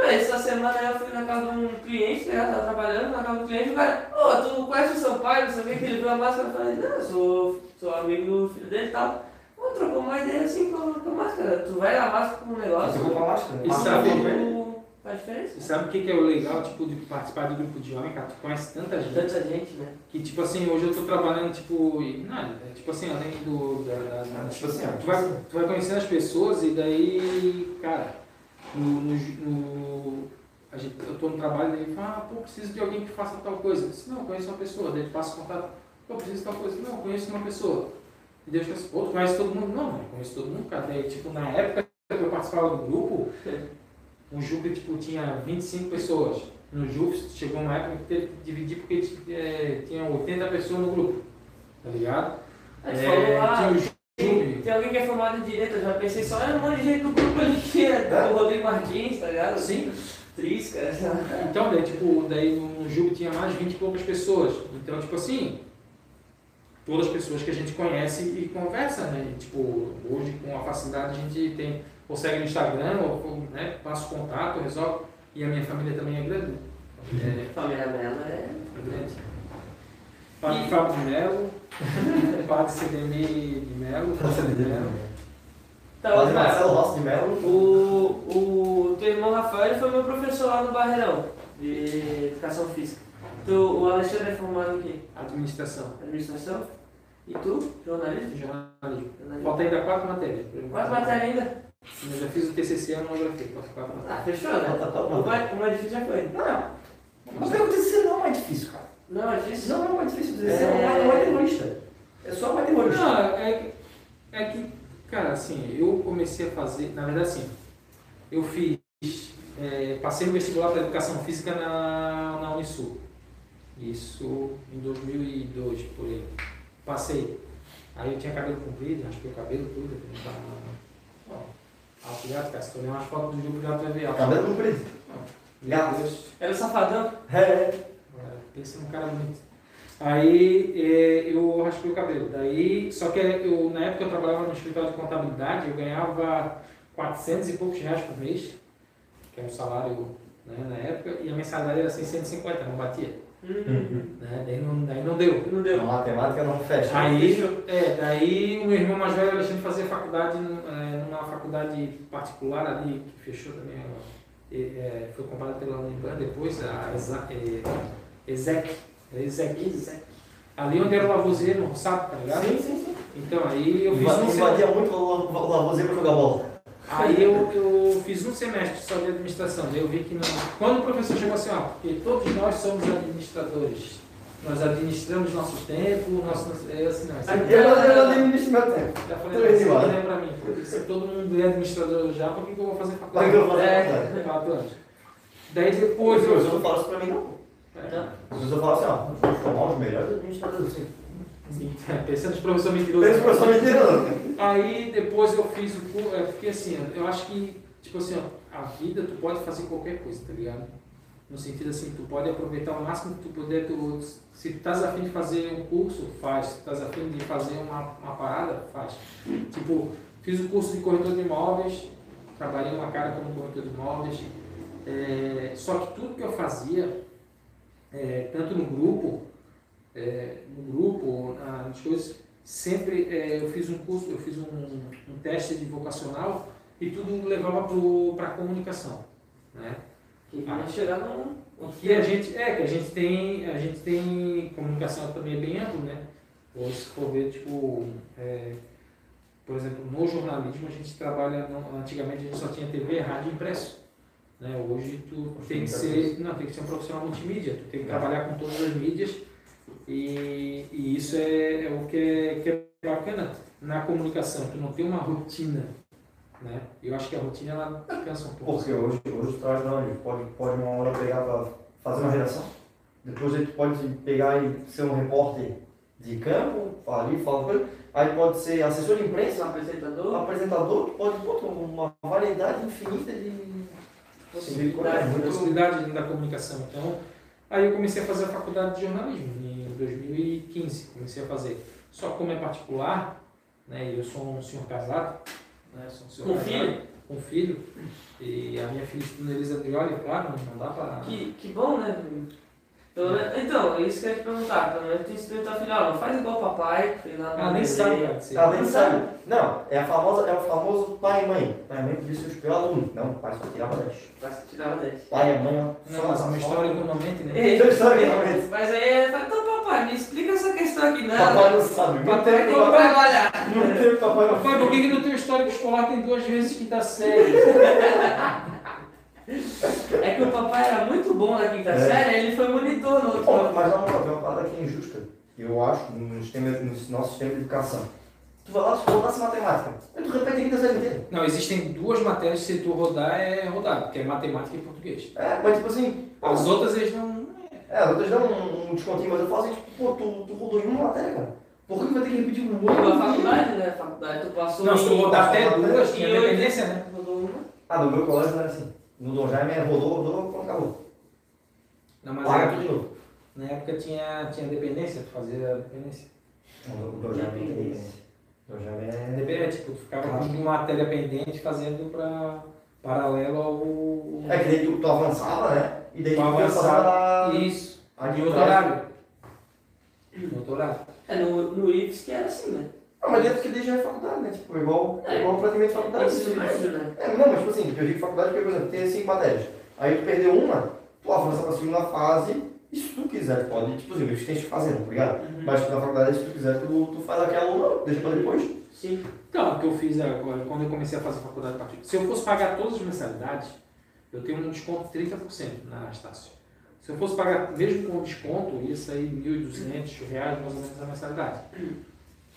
Essa semana eu fui na casa de um cliente, né? Tava trabalhando na casa do cliente, o cara, ô, tu conhece o seu pai, não sei o que, que ele viu a máscara, eu falei, não, eu sou, sou amigo do filho dele e tal. Pô, trocou uma ideia assim com, com a máscara. Tu vai na máscara com um Você negócio, compra a máscara. Isso Máscara sabe, né? tu faz diferença. E sabe o que, que é o legal, tipo, de participar de grupo de homem, cara? Tu conhece tanta gente. Tanta gente, né? Que, tipo assim, hoje eu tô trabalhando, tipo, e- não, é, tipo assim, além do, da, da- da- Tipo assim, tu, vai, tu vai conhecendo as pessoas e daí, cara, no, no, no- a gente, eu tô no trabalho e daí fala, ah, pô, preciso de alguém que faça tal coisa. Eu disse, não, eu conheço uma pessoa, daí tu passa o contato, pô, preciso de tal coisa. Não, eu conheço uma pessoa. E eu fico assim, tu conhece todo mundo? Não, não conheço todo mundo, cara. Daí, tipo, na época que eu participava do grupo, o Júpiter, tipo, tinha 25 pessoas. No Júpiter, chegou uma época que teve que dividir porque eh, tinha 80 pessoas no grupo, tá ligado? Aí É, falou, ah, tem, tem alguém que é formado em direito, eu já pensei só um monte de gente do grupo ali que é o Rodrigo Martins, tá ligado? Sim. Sei lá. Então, daí, tipo, daí no Júpiter tinha mais de 20 e poucas pessoas. Então, tipo assim, todas as pessoas que a gente conhece e conversa, né? E, tipo, hoje com a facilidade a gente tem, consegue no Instagram, ou, né, passa o contato, resolve. E a minha família também é grande. É, Família Mello é. é grande. Padre Fábio de Melo, Padre Cedemir de Melo, Padre de Melo. Então, Padre cara, Marcelo Rossi de Melo. o, o teu irmão Rafael foi meu professor lá no Barreirão, de educação física. Tu, o Alexandre é formado em quê? Administração, Administração? E tu? Jornalismo? jornalismo. Jornalismo. Falta ainda quatro matérias. Quase matéria ainda? Eu já fiz o TCC, eu não grafei, falta quatro matérias. Ah, fechou, né? Tá, tá, tá, O mais, o mais difícil já foi. Não, mas o TCC não é mais difícil, cara. Não, é difícil. Não é mais difícil. O TCC É. é, não é terrorista. É só mais terrorista. Não, é que, é que, cara, assim, eu comecei a fazer, na verdade, assim, eu fiz, é, passei no vestibular para educação física na, na Unisul. Isso em 2002, por aí. Passei. Aí eu tinha cabelo comprido, acho que o cabelo tudo. Alto gato, cara, se tu olhar umas fotos do grupo já tu vai ver. alto. Cabelo comprido. Gato. Era o safadão? É, é. Pensa num cara bonito. Aí é, eu raspei o cabelo. Daí, só que eu, na época eu trabalhava no escritório de contabilidade, eu ganhava 400 e poucos reais por mês, que é um salário né, na época, e a mensalidade era 650, não batia. Uhum. Né? Daí, não, daí não deu. Não A deu. matemática não fecha. Aí, é, daí o meu irmão mais velho, Alexandre, fazia faculdade é, numa faculdade particular ali, que fechou também, é, é, foi comprada pela Uniban, depois a Exa- é, era Exec. Ali onde era o Lavoisier, no Roçado, tá ligado? Sim, sim, sim. Então, aí eu fiz um Invadia muito o o Lavoisier pra jogar bola. Aí eu, eu fiz um semestre só de administração, daí eu vi que não... Quando o professor chegou assim, ó, porque todos nós somos administradores, nós administramos nosso tempo, nosso... Eu assim, não, isso Eu aqui- eu administro meu tempo. Já falei Tudo pra bem, você, mano. não é pra mim. Se todo mundo é administrador já, por que que eu vou fazer faculdade? eu vou fazer É. faculdade. Quatro anos. Daí depois Os professores eu... não falam isso pra mim, não. Então, Os professores falam assim, ó, vamos formar os melhores administradores. Assim. Pensando nos professores mentirosos. Esse professor me tirando. Aí depois eu fiz o curso, porque assim, eu acho que, tipo assim, ó, a vida tu pode fazer qualquer coisa, tá ligado? No sentido assim, tu pode aproveitar o máximo que tu puder, tu, se tu estás afim de fazer um curso, faz. Se tu estás afim de fazer uma, uma parada, faz. Tipo, fiz o curso de corretor de imóveis, trabalhei uma cara como corretor de imóveis, é, só que tudo que eu fazia, é, tanto no grupo, é, no grupo, na- nas coisas, sempre é, eu fiz um curso, eu fiz um, um teste de vocacional e tudo levava para a comunicação, né? que vai chegar num. Que a gente é que a gente tem a gente tem comunicação também é bem amplo, né? Hoje se for ver tipo é, por exemplo no jornalismo a gente trabalha no- antigamente a gente só tinha TV, rádio e impresso, né? Hoje tu tem que ser não tem que ser um profissional multimídia, tu tem que trabalhar com todas as mídias e, e isso é, é o que é, que é bacana na comunicação, tu não tem uma rotina, né? Eu acho que a rotina ela cansa um pouco. Porque hoje, hoje tu traz onde? Pode, pode uma hora pegar pra fazer uma redação. Depois ele pode pegar e ser um repórter de campo, ali, fala coisa. Aí pode ser assessor de imprensa, apresentador. apresentador, pode pô, uma variedade infinita de, Possibilidade. Muito- possibilidade da comunicação. Então, aí eu comecei a fazer a faculdade de jornalismo em 2015, comecei a fazer. Só que como é particular, né, eu sou um senhor casado, né, sou um senhor Com casado, filho? com filho, e a minha filha estuda Elisa Andrioli, claro, não dá para... Que, que bom, né? Pelo menos- então, é isso que eu ia te perguntar. Pelo menos tu instruiu tua filha, ó, não faz igual o papai, fez lá no Ela nem sabe, cara, dizer. Ela nem sabe. Não, é, a famosa, é o famoso pai e mãe. Pai e mãe que disse os piores alunos. Não, pai só tirava 10. Vai tirar 10. Pai e mãe, ó. Não, mas é uma história economamente, né? Ei, Então, história, realmente. Mas aí, fala, então papai, me explica essa questão aqui, não. Papai não sabe. Muito Papai Tem que papai. trabalhar. Muito tempo, papai não Papai, por que, que no teu histórico escolar tem duas vezes quinta série? É que o papai era muito bom na quinta É. série, ele foi monitor no outro. Bom, mas tem uma parada aqui injusta, que eu acho, no, sistema, no nosso sistema de educação. Tu vai lá, tu rodasse matemática, aí tu repete ainda a série inteira. Não, existem duas matérias que se tu rodar é rodar, que é matemática e português. É, mas tipo assim, As outras eles não. É, as outras dão um, um descontinho, mas eu falo assim, tipo, pô, tu, tu rodou em uma matéria, cara. Por que tu vai ter que repetir um outro? Na faculdade, né? Faculdade, tu passou Não, se tu em- rodar até duas, tinha dependência, né? Rodou uma. Ah, no meu colégio não era assim. No Dom Jaime era rodou, rodou, pronto, acabou. Não, mas Paga é- tudo de novo. na época tinha, tinha dependência, tu fazia dependência. No Dom Jaime não tem isso. Dom Jaime é... Dependência, tipo, tu ficava com uma matéria pendente fazendo para paralelo ao. É que daí tu, tu avançava, né? E daí avançava. passar Isso. a Em outro horário. Outro horário. É, no, no IFES que era assim, né? Não, mas dentro que daí já é faculdade, né? Tipo, igual, igual praticamente faculdade. Ensino médio, né? É, não, mas tipo assim, eu digo faculdade porque, por exemplo, tem cinco matérias. Aí tu perdeu uma, tu avança pra segunda fase, e se tu quiser, pode, tipo assim, eles têm que fazer, tá ligado? Uhum. Mas na faculdade, se tu quiser, tu, tu faz aquela deixa pra depois. Sim. Então, o que eu fiz agora, quando eu comecei a fazer faculdade particular, se eu fosse pagar todas as mensalidades, eu tenho um desconto de 30% na Anastácio. Se eu fosse pagar, mesmo com desconto, ia sair 1.200 reais mais ou menos a mensalidade.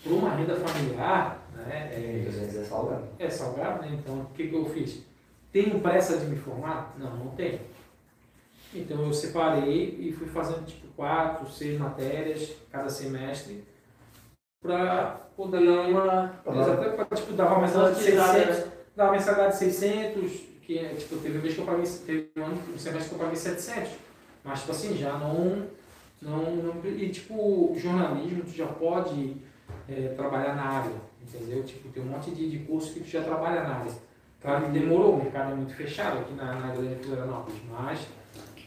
Por uma renda familiar, né, é, é salgado. é salgado, né? Então, o que, que eu fiz? Tenho pressa de me formar? Não, não tenho. Então, eu separei e fui fazendo, tipo, quatro, seis matérias cada semestre para poder... Uma. Pra, tipo, dava uma mensalidade de Utilizada, 600, dava uma mensalidade de 600, que é, tipo, teve um mês que eu paguei, teve um ano, um semestre que eu paguei 700. Mas, tipo assim, já não, não, não e, tipo, jornalismo, tu já pode é, trabalhar na área, entendeu? Tipo, tem um monte de, de curso que tu já trabalha na área. Claro que demorou, o mercado é muito fechado aqui na, na Grande Florianópolis, mas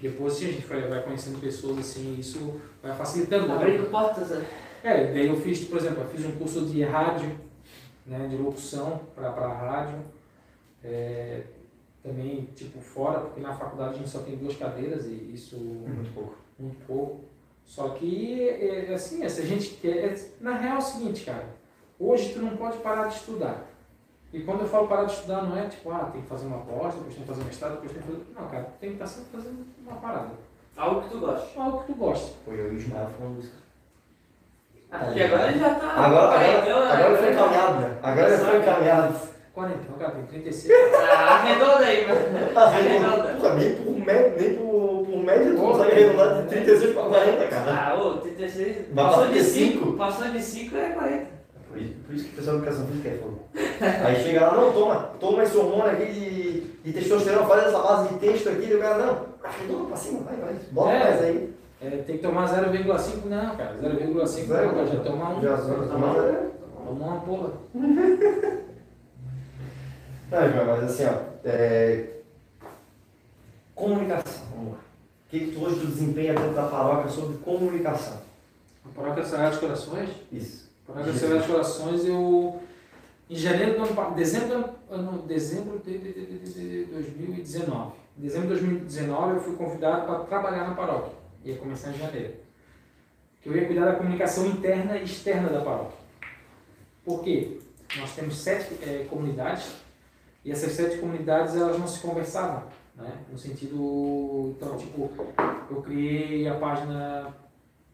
depois, assim, a gente vai, vai conhecendo pessoas, assim, isso vai facilitando. Abrindo portas, né? É, daí eu fiz, por exemplo, eu fiz um curso de rádio, né, de locução para a rádio. É, também, tipo, fora, porque na faculdade a gente só tem duas cadeiras e isso Muito pouco. muito pouco. Só que, é, é assim, se a gente quer... é- na real é o seguinte, cara. Hoje tu não pode parar de estudar. E quando eu falo parar de estudar, não é tipo, ah, tem que fazer uma pós, depois tem que fazer um mestrado, depois tem que fazer... Não, cara, tu tem que estar sempre fazendo uma parada. Algo que tu gosta. Algo que tu gosta. Foi eu e o Ismael falando isso. Ah, porque agora ele já tá. Agora, agora, né? agora ele foi encaminhado, né? Agora ele foi encaminhado. 40, cara, tem 36. Ah, arredonda aí, mano. Arredonda. Porra, nem por média, nem por, por média tu consegue arredondar de 36 para 40, cara. Ah, ô, 36. Vai Passou de 35? 5. Passou de 5 é 40. Por isso, por isso que o pessoal de educação física é fogo. Aí chega lá, não, toma, toma esse hormônio aqui de, de testosterona, faz essa base de texto aqui, e o cara, não, arredonda pra cima, vai, vai, bota É. mais aí. É, tem que tomar 0,5, não, cara. 0,5 não, cara. Já tomar um. Já, já, tomar, já. tomar uma porra. Não, João, mas assim, ó, é... comunicação, vamos lá. O que, que tu hoje tu desempenha dentro da paróquia sobre comunicação? A paróquia Sagrada dos Corações. Isso. A paróquia Sagrada dos Corações, eu. Em janeiro do ano passado. Dezembro, ano- dezembro de, de, de, de, de 2019. Em dezembro de 2019, eu fui convidado para trabalhar na paróquia. Ia começar em janeiro. Que eu ia cuidar da comunicação interna e externa da paróquia. Por quê? Nós temos sete eh, comunidades e essas sete comunidades elas não se conversavam, né? No sentido, então, tipo, eu criei a página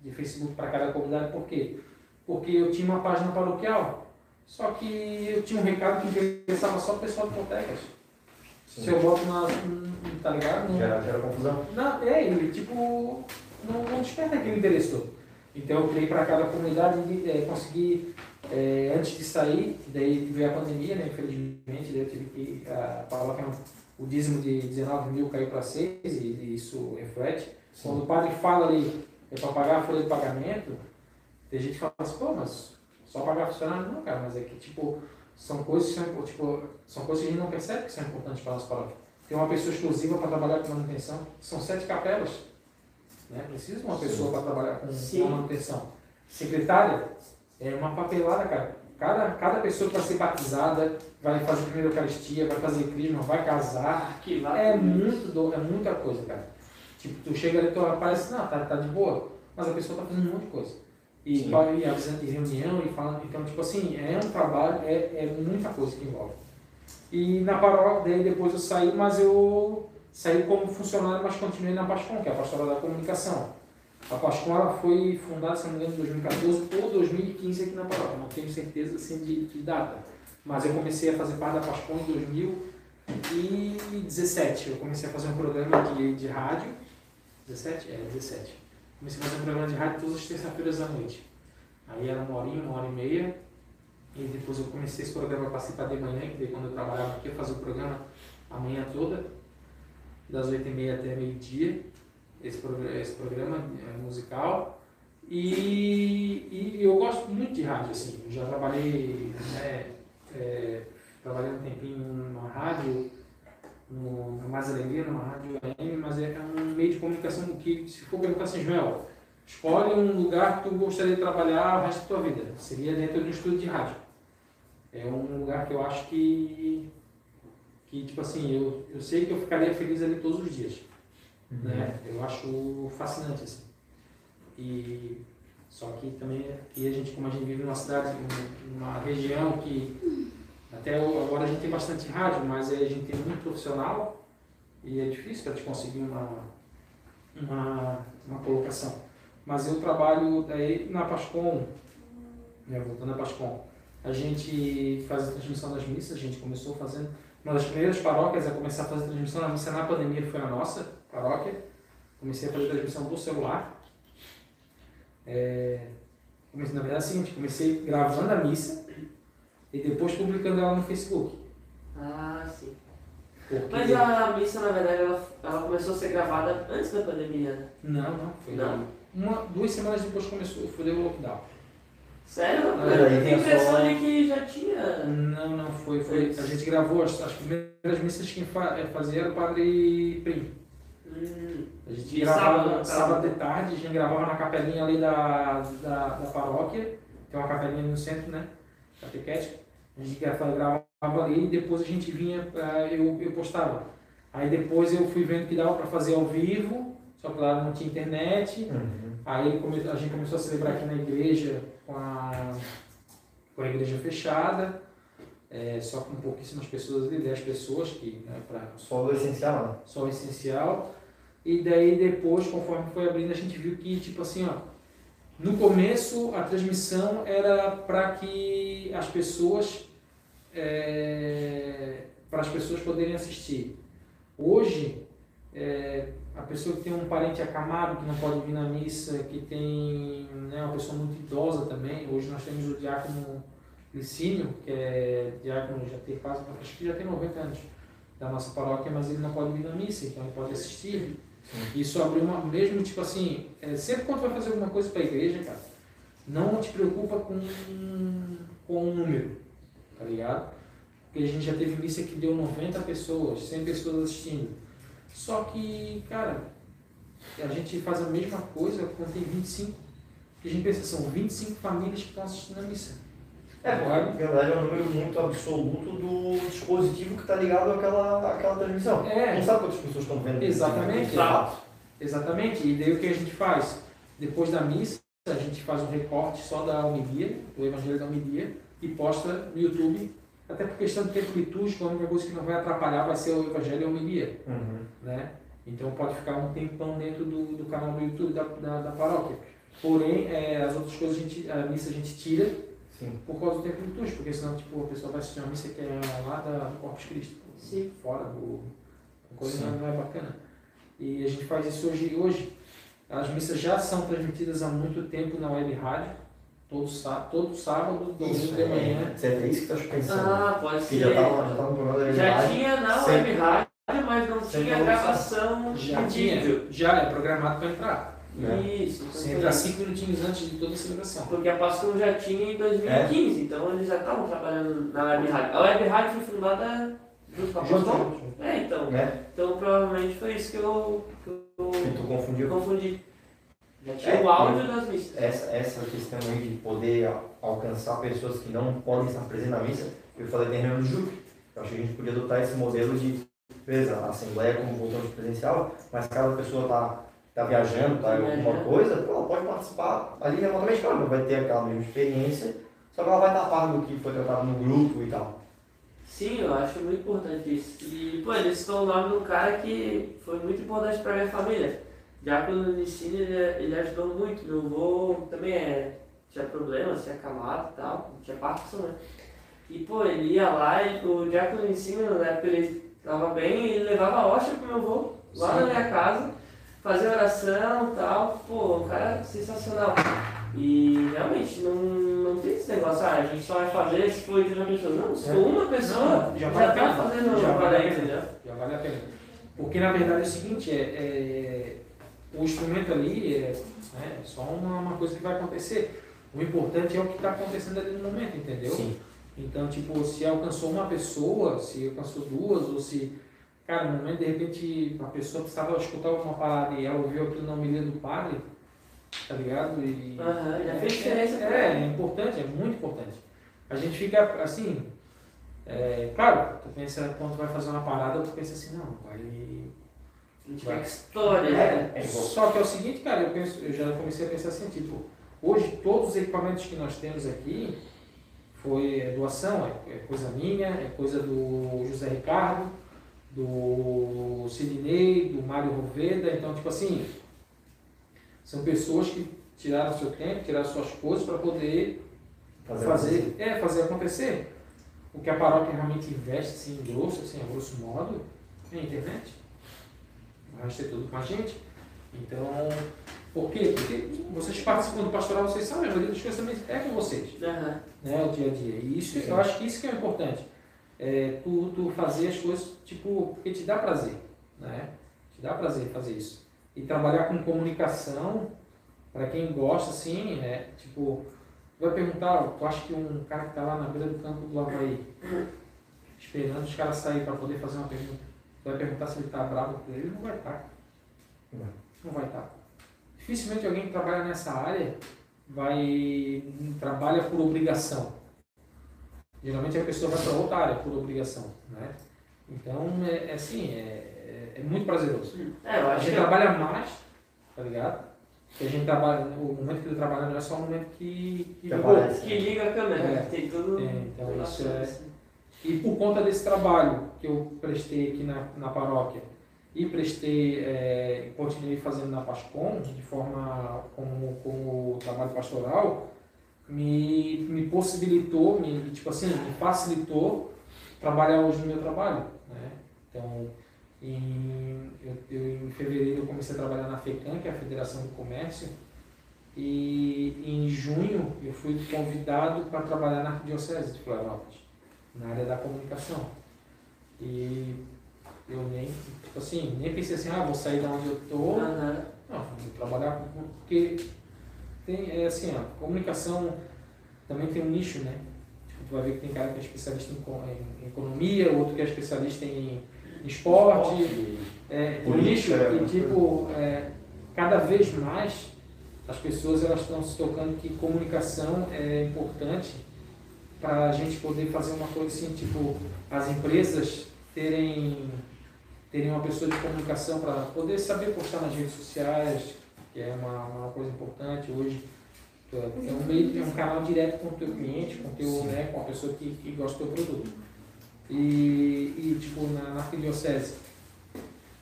de Facebook para cada comunidade, por quê? Porque eu tinha uma página paroquial, só que eu tinha um recado que interessava só o pessoal de Potecas. Se eu boto na. hum, tá ligado? Não- Gera, gera confusão. não, é, ele tipo, não, não desperta aquele interesse todo. Então eu criei para cada comunidade e é, consegui, é, antes de sair, daí veio a pandemia, né, infelizmente, daí eu tive que, a paróquia não, o dízimo de 19 mil caiu para 6 e, e isso reflete. Quando o padre fala ali, é para pagar a folha de pagamento, tem gente que fala assim, pô, mas só pagar funcionário? Não, cara, mas é que, tipo, são coisas que são, tipo, são coisas que a gente não percebe que são importantes para a nossa paróquia. Tem uma pessoa exclusiva para trabalhar com manutenção, são sete capelas. Né? Precisa de uma pessoa para trabalhar com, Sim. com manutenção. Secretária é uma papelada, cara. Cada, cada pessoa que vai ser batizada, vai fazer a primeira Eucaristia, vai fazer crisma, vai casar, Arquivar. é muito do, é muita coisa, cara. Tipo, tu chega ali, tu aparece, não, tá, tá de boa, mas a pessoa tá fazendo um monte de coisa. E, Sim. e avisando em reunião e falando, então, tipo assim, é um trabalho, é, é muita coisa que envolve. E na paróquia, daí depois eu saí, mas eu saí como funcionário, mas continuei na Pascom, que é a pastoral da comunicação. A Pascom ela foi fundada, se não me engano, em 2014 ou 2015 aqui na paróquia, não tenho certeza assim, de, de data. Mas eu comecei a fazer parte da Pascom em 2017. Eu comecei a fazer um programa de, de rádio. 17? É, 17. Comecei a fazer um programa de rádio todas as terças-feiras à noite. Aí era uma horinha, uma hora e meia. E depois eu comecei esse programa, passei para de manhã, que daí quando eu trabalhava aqui, eu fazia o programa a manhã toda, das 8h30 até meio-dia, esse, programa, esse programa é, musical. E, e eu gosto muito de rádio, assim. Já trabalhei, né, é, trabalhei um tempinho numa rádio, no, na Mais Alegria, numa rádio AM, mas é um meio de comunicação que, se for perguntar assim, Joel, escolhe um lugar que tu gostaria de trabalhar o resto da tua vida. Seria dentro de um estúdio de rádio. É um lugar que eu acho que, que tipo assim, eu, eu sei que eu ficaria feliz ali todos os dias. Né? Eu acho fascinante, assim. E só que também aqui a gente, como a gente vive numa cidade, numa região que até agora a gente tem bastante rádio, mas a gente tem muito profissional e é difícil para te conseguir uma, uma, uma colocação. Mas eu trabalho daí na Pascom, né, voltando à Pascom, a gente faz a transmissão das missas, a gente começou fazendo, uma das primeiras paróquias a começar a fazer transmissão da missa na pandemia foi a nossa paróquia. Comecei a fazer transmissão por celular. É, comecei, na verdade é o seguinte, comecei gravando a missa e depois publicando ela no Facebook. Ah, sim. Porque... Mas a missa, na verdade, ela, ela começou a ser gravada antes da pandemia, né? Não, não, foi Não? Uma, duas semanas depois começou, foi o lockdown. Sério? Mas Eu tenho a tem impressão de que já tinha. Não, não, foi, foi. A gente gravou as, as primeiras missas que eh, fazia era o Padre Prim. Hum, A gente De gravava sábado, sábado, de tarde, a gente gravava na capelinha ali da, da, da paróquia, tem uma capelinha ali no centro, né? Catequética. A gente gravava, gravava ali e depois a gente vinha, pra- eu, eu postava. Aí depois eu fui vendo que dava para fazer ao vivo, só que lá não tinha internet. Uhum. Aí a gente começou a celebrar aqui na igreja com a, com a igreja fechada, é, só com pouquíssimas pessoas ali, 10 pessoas, que né, para Só o essencial, né? só o essencial. E daí depois, conforme foi abrindo, a gente viu que, tipo assim, ó, no começo a transmissão era para que as pessoas, é, para as pessoas poderem assistir. Hoje, é, a pessoa que tem um parente acamado, que não pode vir na missa, que tem né, uma pessoa muito idosa também, hoje nós temos o diácono Licínio, que é diácono, já tem quase, acho que já tem 90 anos da nossa paróquia, mas ele não pode vir na missa, então ele pode assistir. Isso abriu uma, mesmo tipo assim, é, sempre quando vai fazer alguma coisa para a igreja, cara, não te preocupa com, com o número, tá ligado? Porque a gente já teve missa que deu 90 pessoas, 100 pessoas assistindo. Só que, cara, a gente faz a mesma coisa quando tem 25. Porque a gente pensa, são 25 famílias que estão assistindo a missa. É, na verdade é um número muito absoluto do dispositivo que está ligado àquela, àquela transmissão. É. Não sabe quantas pessoas estão vendo. Exatamente. De fato. Exatamente. E daí o que a gente faz? Depois da missa, a gente faz um recorte só da homilia, do evangelho da homilia, e posta no YouTube. Até por questão de tempo litúrgico, a única coisa que não vai atrapalhar vai ser o evangelho e a homilia. Uhum. né? Então pode ficar um tempão dentro do, do canal do YouTube da, da, da paróquia. Porém, é, as outras coisas a, gente, a missa a gente tira Sim. por causa do tempo litúrgico, porque senão tipo, a pessoa vai assistir uma missa que é lá da, do Corpus Christi, Sim. fora do. A coisa Sim. não é, é bacana. E a gente faz isso hoje. hoje. As missas já são transmitidas há muito tempo na web rádio, todo, sá, todo sábado, domingo Isso, de manhã. é, é isso que estás pensando. Ah, pode que ser. já estava já tava no programa da Já tinha na Sempre. web rádio mas não Sem tinha gravação. Já de tinha, vídeo. já é programado para entrar. É. Isso, Você foi entra isso. cinco minutinhos antes de toda a celebração. Porque a Pascal já tinha em 2015, então eles já estavam trabalhando na Web Rádio. A Web Rádio foi fundada junto com a Pascal? É, então. Né? Então provavelmente foi isso que eu, que eu Que tu confundiu. confundi. Já tinha É, o áudio das missas. Essa, essa questão aí de poder al- alcançar pessoas que não podem estar presentes na missa, eu falei tem reunião do JUP. Eu acho que a gente podia adotar esse modelo de, beleza, a Assembleia como voltante presencial, mas cada pessoa está tá viajando, tá em alguma coisa, pô, ela pode participar ali remotamente, claro, não vai ter aquela mesma experiência, só que ela vai estar a par do que foi tratado no grupo e tal. Sim, eu acho muito importante isso. E, pô, eles citou o nome de um cara que foi muito importante pra minha família. Diácono Nicínio, ele, ele ajudou muito. Meu avô também é, tinha problemas, tinha camado e tal, tinha Parkinson, né? E, pô, ele ia lá e o Diácono Nicínio, na época ele tava bem, e ele levava a hóstia pro meu avô, lá Sim. na minha casa, fazia oração e tal. Pô, um cara sensacional. E realmente, não, não tem esse negócio, ah, a gente só vai fazer se for uma pessoa. Não, se for uma pessoa, Não, já, já vale a tá pena. fazendo Já vale a pena. entendeu? Já vale a pena. Porque na verdade é o seguinte, é, é- o instrumento ali é, é só uma, uma coisa que vai acontecer. O importante é o que está acontecendo ali no momento, entendeu? Sim. Então, tipo, se alcançou uma pessoa, se alcançou duas, ou se. Cara, no momento de repente a pessoa precisava escutar alguma parada e ela ouviu aquilo na homilia do padre, tá ligado? E, Aham, já fez diferença pra é, ela. é importante, é muito importante. A gente fica assim, é, claro, tu pensa, quando vai fazer uma parada, tu pensa assim, não, vai. A gente quer que história, né? É, é igual. Só que é o seguinte, cara, eu, penso, eu já comecei a pensar assim, tipo, hoje todos os equipamentos que nós temos aqui foi é doação, é, é coisa minha, é coisa do José Ricardo, do Sidney, do Mário Roveda, então tipo assim, são pessoas que tiraram seu tempo, tiraram suas coisas para poder Fazer fazer, é, fazer acontecer. O que a paróquia realmente investe, assim, em grosso, assim, a grosso modo, é a internet. O resto é tudo com a gente. Então, por quê? Porque vocês participam do pastoral, vocês sabem, a maioria das coisas também é com vocês, Aham. né, o dia a dia. E isso, Sim. eu acho que isso que é importante. É, tu, tu fazer as coisas, tipo, porque te dá prazer, né? Te dá prazer fazer isso. E trabalhar com comunicação, para quem gosta, assim, é, tipo, vai perguntar, tu acha que um cara que está lá na beira do campo do Havaí, esperando os caras saírem para poder fazer uma pergunta, tu vai perguntar se ele está bravo com ele, não vai estar. Não. Não vai estar. Dificilmente alguém que trabalha nessa área vai trabalha por obrigação. Geralmente a pessoa vai para outra área por obrigação, né? Então é, é assim, é, é, é muito prazeroso. É, eu A gente que trabalha mais, tá ligado? Porque a gente trabalha, o momento que ele trabalha não é só o momento que, que aparece. que liga a câmera, É. tem tudo. É, então isso é- frente. E por conta desse trabalho que eu prestei aqui na, na paróquia e prestei, é, continuei fazendo na Pascom, de forma como, como trabalho pastoral, me, me possibilitou, me, tipo assim, me facilitou trabalhar hoje no meu trabalho. Né? Então, em, eu, eu- em fevereiro eu comecei a trabalhar na FECAM, que é a Federação do Comércio, e em junho eu fui convidado para trabalhar na Arquidiocese de Florianópolis, na área da comunicação. E eu nem, tipo assim, nem pensei assim, ah, vou sair da onde eu estou, Aham. não, vou trabalhar porque tem, é assim, ó, comunicação também tem um nicho, né? Tipo, tu vai ver que tem cara que é especialista em, em economia, outro que é especialista em, em esporte, é, tem um nicho Política, e tipo, é, cada vez mais as pessoas elas estão se tocando que comunicação é importante para a gente poder fazer uma coisa assim, tipo, as empresas terem, terem uma pessoa de comunicação para poder saber postar nas redes sociais, que é uma, uma coisa importante hoje. É um, meio, é um canal direto com o teu cliente, com, teu, né, com a pessoa que, que gosta do teu produto. E, e tipo, na, na arquidiocese,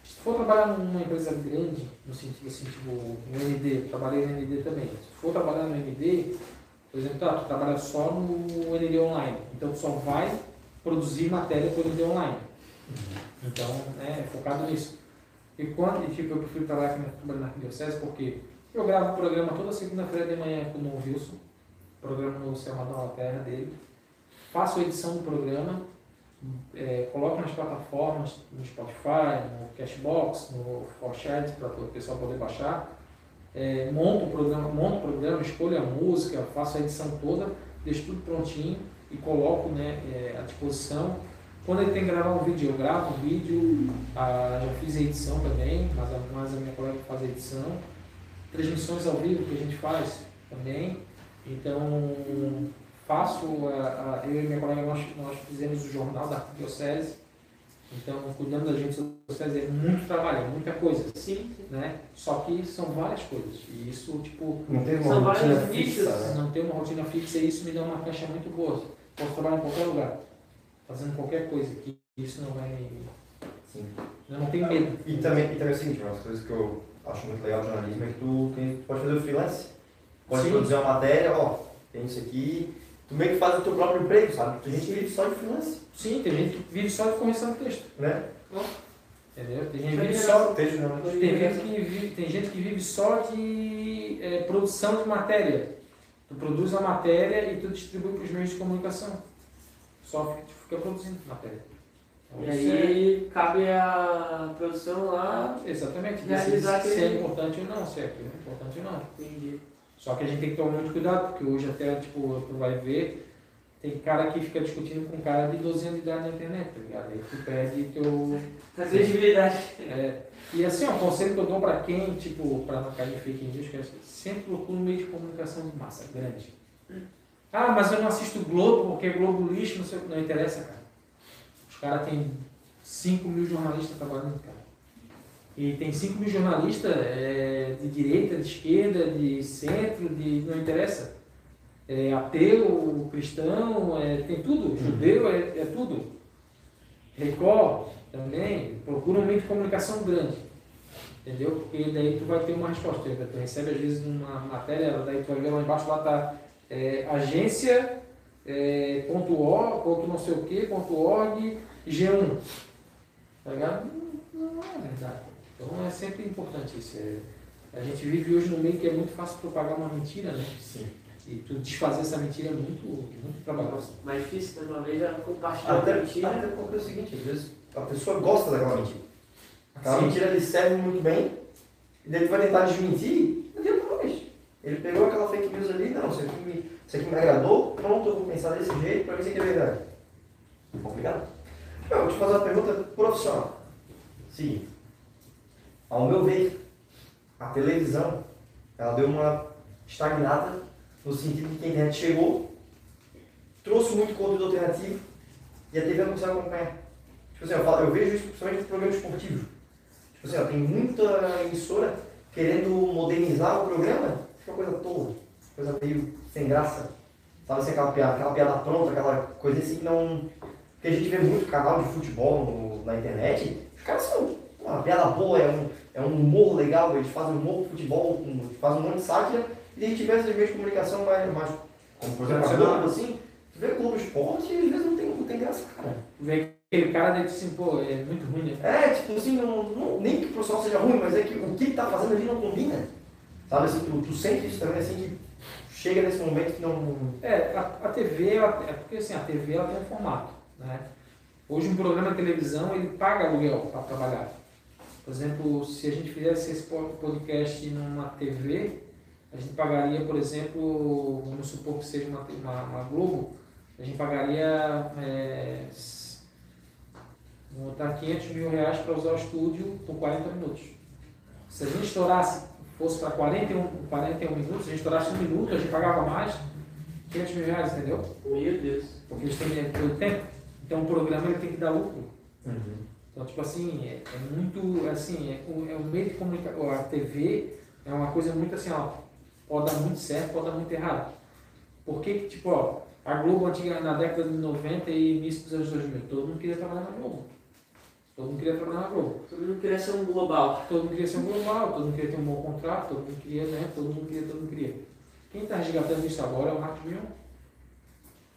se for trabalhar numa empresa grande, no sentido assim, tipo, no ND, trabalhei no ND também. Se for trabalhar no ND, por exemplo, tá, tu trabalha só no ND online, então tu só vai produzir matéria para o ND online. Então, é, é focado nisso. E quando, e, tipo, eu prefiro trabalhar com trabalhar na arquidiocese porque eu gravo o programa toda segunda-feira de manhã com o Dom Wilson, programa no Serradão da Terra dele, faço a edição do programa, é, coloco nas plataformas, no Spotify, no Cashbox, no Forchat, para o pessoal poder baixar. É, monto o programa, monto o programa, escolho a música, faço a edição toda, deixo tudo prontinho e coloco né, é, à disposição. Quando ele tem que gravar um vídeo, eu gravo um vídeo, ah, já fiz a edição também, mas a, mas a minha colega faz a edição. Transmissões ao vivo que a gente faz também. Então, faço, a, a, eu e minha colega, nós, nós fizemos o jornal da Diocese. Então, cuidando das redes sociais é muito trabalho, é muita coisa. Sim. Né? Só que são várias coisas. E isso, tipo, Não tem uma São rotina vários fixa, né? não tem uma rotina fixa e isso me dá uma cancha muito boa. Posso trabalhar em qualquer lugar, fazendo qualquer coisa, que isso não vai. Sim. Eu não tenho medo. E também, e também é o seguinte, uma das coisas que eu acho muito legal do jornalismo é que tu, tem, tu pode fazer o freelance. Pode Sim. produzir uma matéria, ó, tem isso aqui. Tu meio que faz o teu próprio emprego, sabe? Tem gente que vive só de freelance, Sim, tem gente que vive só de correção de texto. né? Entendeu? Tem gente vive só. Texto? Tem gente que vive, tem gente que vive só de é, produção de matéria. Tu produz a matéria e tu distribui para os meios de comunicação. Só fica, produzindo matéria. Então, E é- aí cabe a produção lá. Exatamente. Realizar se, se é importante ou não, se é importante ou não. Entendi. Só que a gente tem que tomar muito cuidado, porque hoje até, tipo, tu vai ver, tem cara que fica discutindo com cara de 12 anos de idade na internet, tá ligado? Aí tu perde teu... A credibilidade. É, e assim, ó, o conselho que eu dou pra quem, tipo, pra não cair em fake news, que é sempre procura um meio de comunicação de massa grande. Ah, mas eu não assisto Globo, porque Globo lixo, não sei o que, não interessa, cara. Os caras têm 5 mil jornalistas trabalhando, cara. E tem 5 mil jornalistas é, de direita, de esquerda, de centro, de. não interessa. É ateu, cristão, é, tem tudo. Judeu, é, é tudo. Record também, procura um meio de comunicação grande. Entendeu? Porque daí tu vai ter uma resposta. Tu recebe às vezes uma matéria, daí tu vai ver lá embaixo lá tá é, agência é, ponto .org, ponto não sei o que, ponto .org, G1. Tá ligado? Não, não é verdade. Então é sempre importante isso. É, a gente vive hoje num meio que é muito fácil propagar uma mentira, né? Sim. E tu desfazer essa mentira é muito, muito trabalhoso. Mais difícil, né? Uma vez já compartilhou Até, a mentira. até porque é o seguinte, às vezes a pessoa gosta daquela mentira. Aquela Sim. mentira lhe serve muito bem, e daí ele vai tentar desmentir, não mais. Ele pegou aquela fake news ali, não, isso aqui me, isso aqui me agradou, pronto, eu vou pensar desse jeito para ver se aqui é verdade. Complicado. Eu vou te fazer uma pergunta profissional. Seguinte, ao meu ver, a televisão, ela deu uma estagnada no sentido de que a internet chegou, trouxe muito conteúdo alternativo e a TV não consegue acompanhar. Tipo assim, eu, falo, eu vejo isso principalmente nos programas esportivos. Tipo assim, ó, tem muita emissora querendo modernizar o programa, uma coisa tola, coisa meio sem graça. Sabe assim, aquela piada, aquela piada pronta, aquela coisa assim que não. Porque a gente vê muito canal de futebol no- na internet, os caras são uma piada boa, é um, é um humor legal, eles fazem humor pro futebol, um, fazem um monte de sátira, e a gente vê esses meios de comunicação mais, mais como por exemplo a Globo, assim, tu vê Globo Esporte e às vezes não tem, não tem graça, cara. Vê aquele cara daí assim, pô, é muito ruim, né? É, tipo assim, não, não- nem que o profissional seja ruim, mas é que o que ele tá fazendo ali não combina. Sabe assim, tu, tu sente isso também, assim, que chega nesse momento que não. É, a, a TV, é porque assim, a TV ela tem um formato, né? Hoje um programa de televisão, ele paga aluguel para trabalhar. Por exemplo, se a gente fizesse esse po- podcast numa TV, a gente pagaria, por exemplo, vamos supor que seja uma, uma, uma Globo, a gente pagaria, é, vamos botar 500 mil reais para usar o estúdio por 40 minutos. Se a gente estourasse, fosse para 41, 41 minutos, se a gente estourasse um minuto, a gente pagava mais, 500 mil reais, entendeu? Meu Deus. Porque eles têm todo tempo. Então o programa ele tem que dar lucro. Então, tipo assim, é, é muito, assim, é, o- é um meio de comunicação, a TV é uma coisa muito assim, ó, pode dar muito certo, pode dar muito errado. Por que que, tipo, ó, a Globo antiga, na década de 90 e início dos anos 2000, todo mundo queria trabalhar na Globo. Todo mundo queria trabalhar na Globo. Todo mundo queria ser um global. Todo mundo queria ser um global, todo mundo queria ter um bom contrato, todo mundo queria, né, todo mundo queria, todo mundo queria. Quem está resgatando isso agora é o Marcos Mion,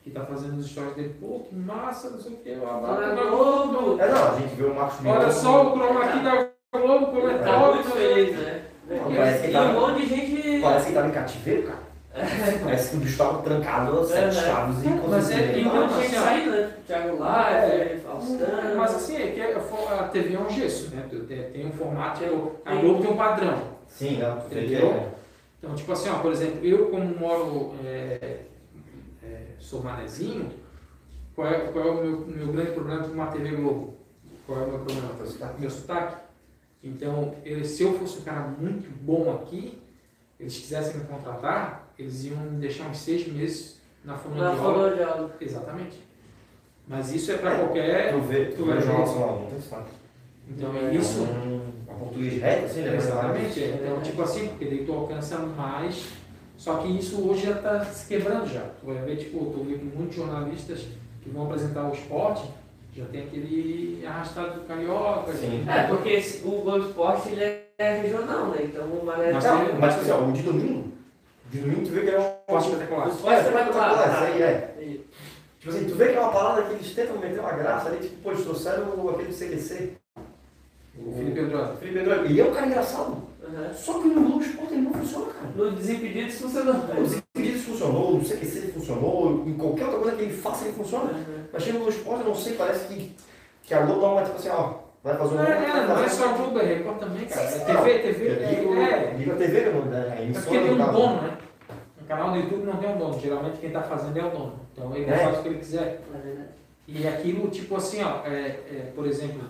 que está fazendo os stories dele, pô, que massa, não sei o que, Tá na na Globo. É, não, a gente vê o Marcos Mion. Olha só o chroma aqui da Globo, como é Tá top. muito feliz, né? Não, parece que tá- um monte de gente. Parece que em cativeiro, cara. Parece que o bicho estava trancado a sete É, né? chaves e Mas é- então, tinha assim, sair, né? Thiago Live, É. Faustano. Mas assim, é que a TV é um gesso, né? Tem, tem um formato, a Globo tem um padrão. Sim, não, tu vê que Entendeu? é. Então, tipo assim, ó, por exemplo, eu como moro, é, é, sou manezinho, qual é, qual é o meu, meu grande problema com uma TV Globo? Qual é o meu problema? Teu sotaque. Meu sotaque. Então, eu- se eu fosse um cara muito bom aqui, eles quisessem me contratar, eles iam me deixar uns seis meses na Na fonoaudióloga. fonoaudióloga. Exatamente. Mas isso é para qualquer... Tu vê, tu vê Jornal não tem. Então, É, isso... Um, um português reto, assim, né? Exatamente. é. Então, tipo assim, porque daí tu alcança mais. Só que isso hoje já está se quebrando já. Tu vai ver, tipo, tu vê que muitos jornalistas que vão apresentar o esporte já tem aquele arrastado do carioca. Sim. assim. É, porque esse- o Globo Esporte ele é regional, né? Então o Mané. Mas tem- mas assim, o de domingo, de domingo tu vê que é um Esporte espetacular. Esporte espetacular, é. Tipo assim, tu vê que é uma parada que eles tentam meter uma graça ali, tipo, pô, eles trouxeram aquele CQC, O Felipe o Felipe Pedro, ele é um cara engraçado, Aham. só que no Globo Esporte ele não funciona, cara. No Desimpedidos funcionou. Os impedidos funcionou, no CQC ele funcionou, em qualquer outra coisa que ele faça ele funciona. Aham. Mas chega no Globo Esporte, eu não sei, parece que, que a Globo dá uma, tipo assim, ó, vai fazer um Não é, não é só o Globo, é Record também, cara. É. TV, TV. É, ligo, é. ligo a TV, que eu né? É porque tem um tá- dono, né? Um canal do YouTube não tem um dono. Geralmente quem está fazendo é o dono. Então ele É. faz o que ele quiser. É. E aquilo, tipo assim, ó, é, é, por exemplo,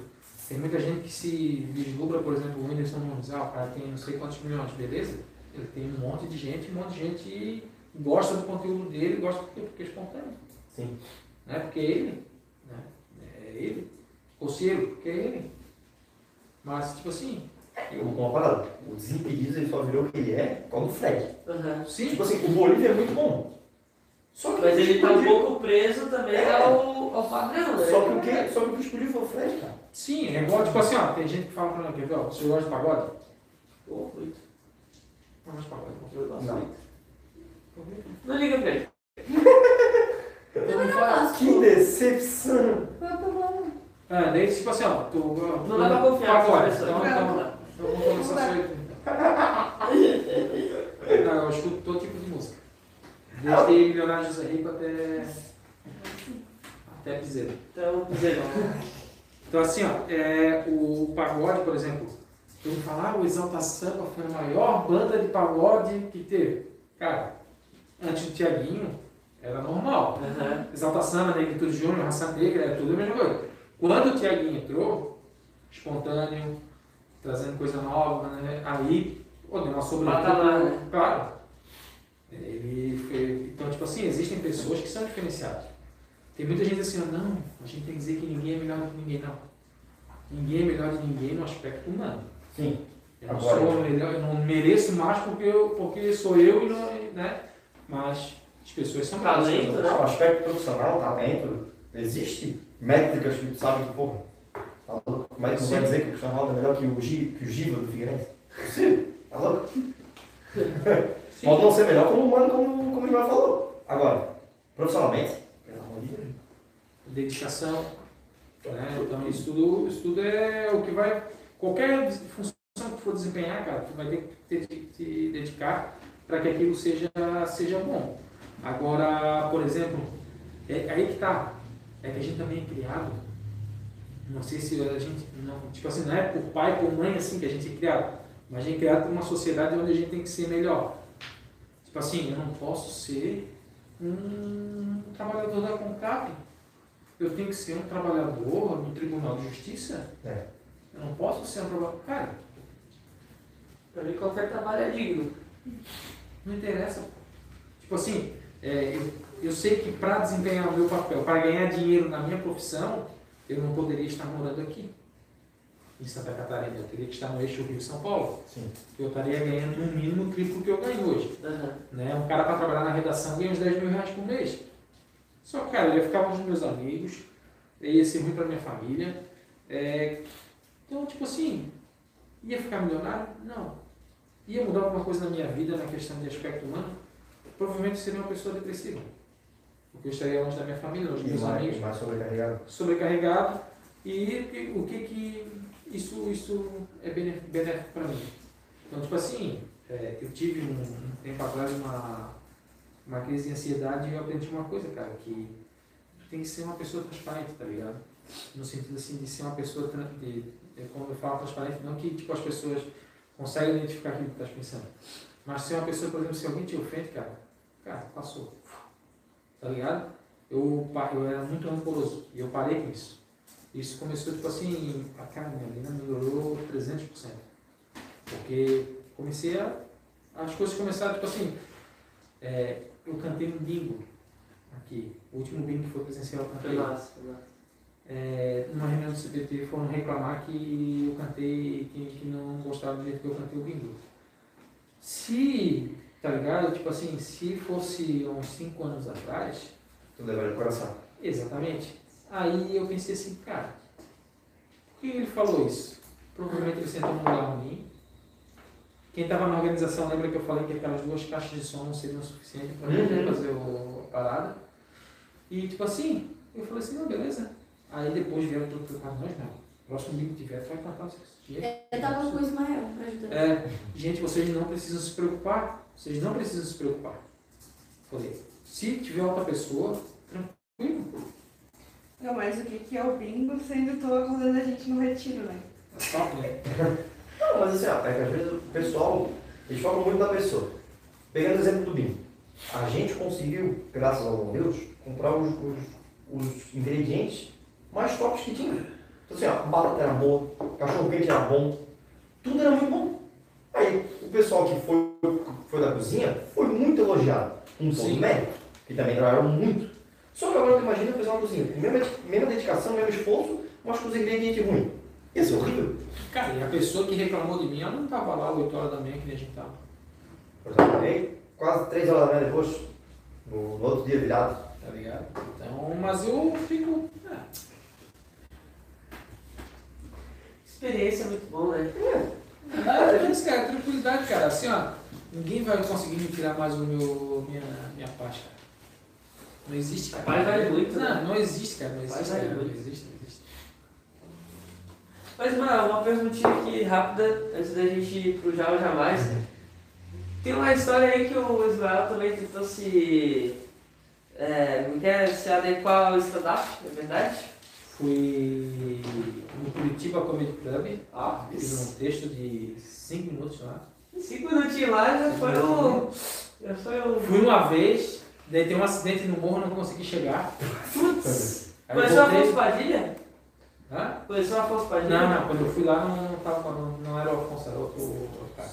tem muita gente que se vislumbra, por exemplo, o Whindersson Nunes, ah, o cara tem não sei quantos milhões, beleza? Ele tem um monte de gente, um monte de gente gosta do conteúdo dele, gosta porque, porque é espontâneo. Sim. Né? Porque ele, né? É ele. Conselho, porque é ele. Mas, tipo assim, Eu vou uma parada. O Desimpedidos ele só virou o que ele é por causa do Fred. Aham. sim, Tipo assim, o Bolívia é muito bom. Só que Mas o ele tá um pouco preso também É. ao, ao padrão, né? Só que o que? Só que o que explodiu foi o Fred, cara. sim, é igual, tipo assim, ó, tem gente que fala pra mim, quer ver, ó, você gosta de pagode? Pô, muito. Não gosto de pagode. Eu gosto Não. muito. Não liga pra ele. Eu não gosto. Que decepção! Qual é o problema? Ah, daí, tipo assim, ó, tu... Não dá pra confiar pessoa. então, então, eu vou começar a ser... Não, eu escuto todo tipo de música. Desde Milionário José Rico até... Até Piseiro. Então, dizer Então, assim, ó, é, o pagode, por exemplo, todo mundo fala, ah, o Exalta Samba foi a maior banda de pagode que teve. Cara, antes do Tiaguinho, era normal. Aham. Exalta Samba, Negritude Júnior, Raça Negra, era tudo a mesma coisa. Quando o Tiaguinho entrou, espontâneo, trazendo coisa nova, né? aí, pô, deu uma. Patamar, né? Claro. Ele foi, então, tipo assim, existem pessoas que são diferenciadas. Tem muita gente assim, não, a gente tem que dizer que ninguém é melhor do que ninguém, não. Ninguém é melhor de ninguém no aspecto humano. Sim. Eu não Agora- sou melhor, eu não mereço mais porque, eu, porque sou eu e não, né? Mas as pessoas são que Talento, outras. Não, aspecto profissional, talento, existe métricas que tu sabe que, porra, tá louco? Como é que tu vai Sim. dizer que o Cristiano Ronaldo é melhor que o, Gi, que o Giva do Figueirense? Possível, tá louco? Pode não ser melhor como humano, como, como o Ivan falou. Agora, profissionalmente, pelo amor de Deus. dedicação. Né? Então isso tudo, isso tudo é o que vai. Qualquer função que for desempenhar, cara, tu vai ter que te, te dedicar para que aquilo seja, seja bom. Agora, por exemplo, é aí que tá. É que a gente também é criado. Não sei se a gente. Não, tipo assim, não é por pai, por mãe assim que a gente é criado. Mas a gente é criado por uma sociedade onde a gente tem que ser melhor. Tipo assim, eu não posso ser um trabalhador da CONCAP. Eu tenho que ser um trabalhador no Tribunal de Justiça. É. Eu não posso ser um trabalhador. Cara, Pra mim qualquer trabalho é digno. não interessa. Tipo assim, é, eu, eu sei que para desempenhar o meu papel, para ganhar dinheiro na minha profissão, eu não poderia estar morando aqui, em Santa Catarina. Eu teria que estar no eixo Rio-São Paulo. Sim. Eu estaria ganhando no mínimo o triplo que eu ganho hoje. Aham. Né? Um cara para trabalhar na redação ganha uns 10 mil reais por mês. Só que, cara, eu ia ficar com os meus amigos, ia ser ruim para minha família. É, Então, tipo assim, ia ficar milionário? Não. Ia mudar alguma coisa na minha vida na questão de aspecto humano? Provavelmente seria uma pessoa depressiva. Porque eu estaria longe da minha família, longe dos E meus mais, amigos, mais sobrecarregado. sobrecarregado. E o que que isso, isso é benéfico para mim? Então, tipo assim, é, eu tive um, um tempo atrás uma, uma crise de ansiedade, eu aprendi uma coisa, cara, que tu tem que ser uma pessoa transparente, tá ligado? No sentido assim, de ser uma pessoa, de, quando eu falo transparente, não que tipo, as pessoas conseguem identificar aquilo que tu estás pensando, mas ser uma pessoa, por exemplo, se alguém te ofende, cara, cara, passou, tá ligado? Eu, eu era muito rancoroso e eu parei com isso. Isso começou, tipo assim, a cara, minha vida melhorou 300%. Porque comecei a. As coisas começaram, tipo assim. é, eu cantei no bingo aqui. O último bingo que foi presencial eu Foi cantei. massa, foi massa. É, numa reunião do CPT foram reclamar que eu cantei, que, que não gostaram do jeito que eu cantei o bingo. Se, tá ligado? Tipo assim, se fosse uns 5 anos atrás, Tudo leva de coração. Exatamente. Aí eu pensei assim, cara, por que ele falou isso? Provavelmente ele sentou num lugar ruim. Quem estava na organização lembra que eu falei que aquelas duas caixas de som não seriam suficientes para Uhum. fazer o, a parada. E tipo assim, eu falei assim, não, beleza. Aí depois vieram tudo preocupado, nós não. Próximo livro que tiver, vai cantar o dia. Eu tava com o Ismael pra ajudar. É, gente, vocês não precisam se preocupar. Vocês não precisam se preocupar. Falei, se tiver outra pessoa, tranquilo. Não, mas o que, que é o bingo sendo tô acordando a gente no retiro, né? É top, né? Não, mas assim, ó, é que às vezes o pessoal, eles falam muito da pessoa. Pegando o exemplo do bingo. A gente conseguiu, graças ao bom Deus, comprar os, os, os ingredientes mais tops que tinha. Então assim, ó, batata era boa, cachorro quente era bom, tudo era muito bom. Aí o pessoal que foi, foi da cozinha foi muito elogiado. Com todo mérito, que também trabalharam muito. Só que agora tu imagina o pessoal na cozinha, com mesma, mesma dedicação, mesmo esforço, mas com os ingredientes ruins. Ia ser horrível. Cara, e a pessoa que reclamou de mim, ela não estava lá 8 horas da manhã que nem a gente tava. Eu trabalhei quase 3 horas da manhã depois, no, no outro dia virado. Tá ligado? Então, mas eu fico. é, Experiência é muito bom, né? É, é isso, cara, tranquilidade, cara. Assim, ó, ninguém vai conseguir me tirar mais o meu, minha, minha parte, cara. Não existe, cara. Paz vale muito, Não, né? não existe, cara. Não Paz existe, vale cara. Não existe, não existe. Mas, mano, uma perguntinha aqui rápida, antes da gente ir pro ou Jamais. Tem uma história aí que o Ismael também tentou se. É, não quer se adequar ao stand-up, é verdade? Fui no Curitiba Comedy Club, Ó, fiz um texto de 5 minutos lá. cinco minutinhos lá já foi o. Já foi o. Fui uma vez, daí tem um acidente no morro, não consegui chegar. Putz! Conheceu voltei- Afonso Padilha? Hã? Conheceu Afonso Padilha? Não, não, quando eu fui lá não, tava, não, não era o Afonso, era outro, outro cara.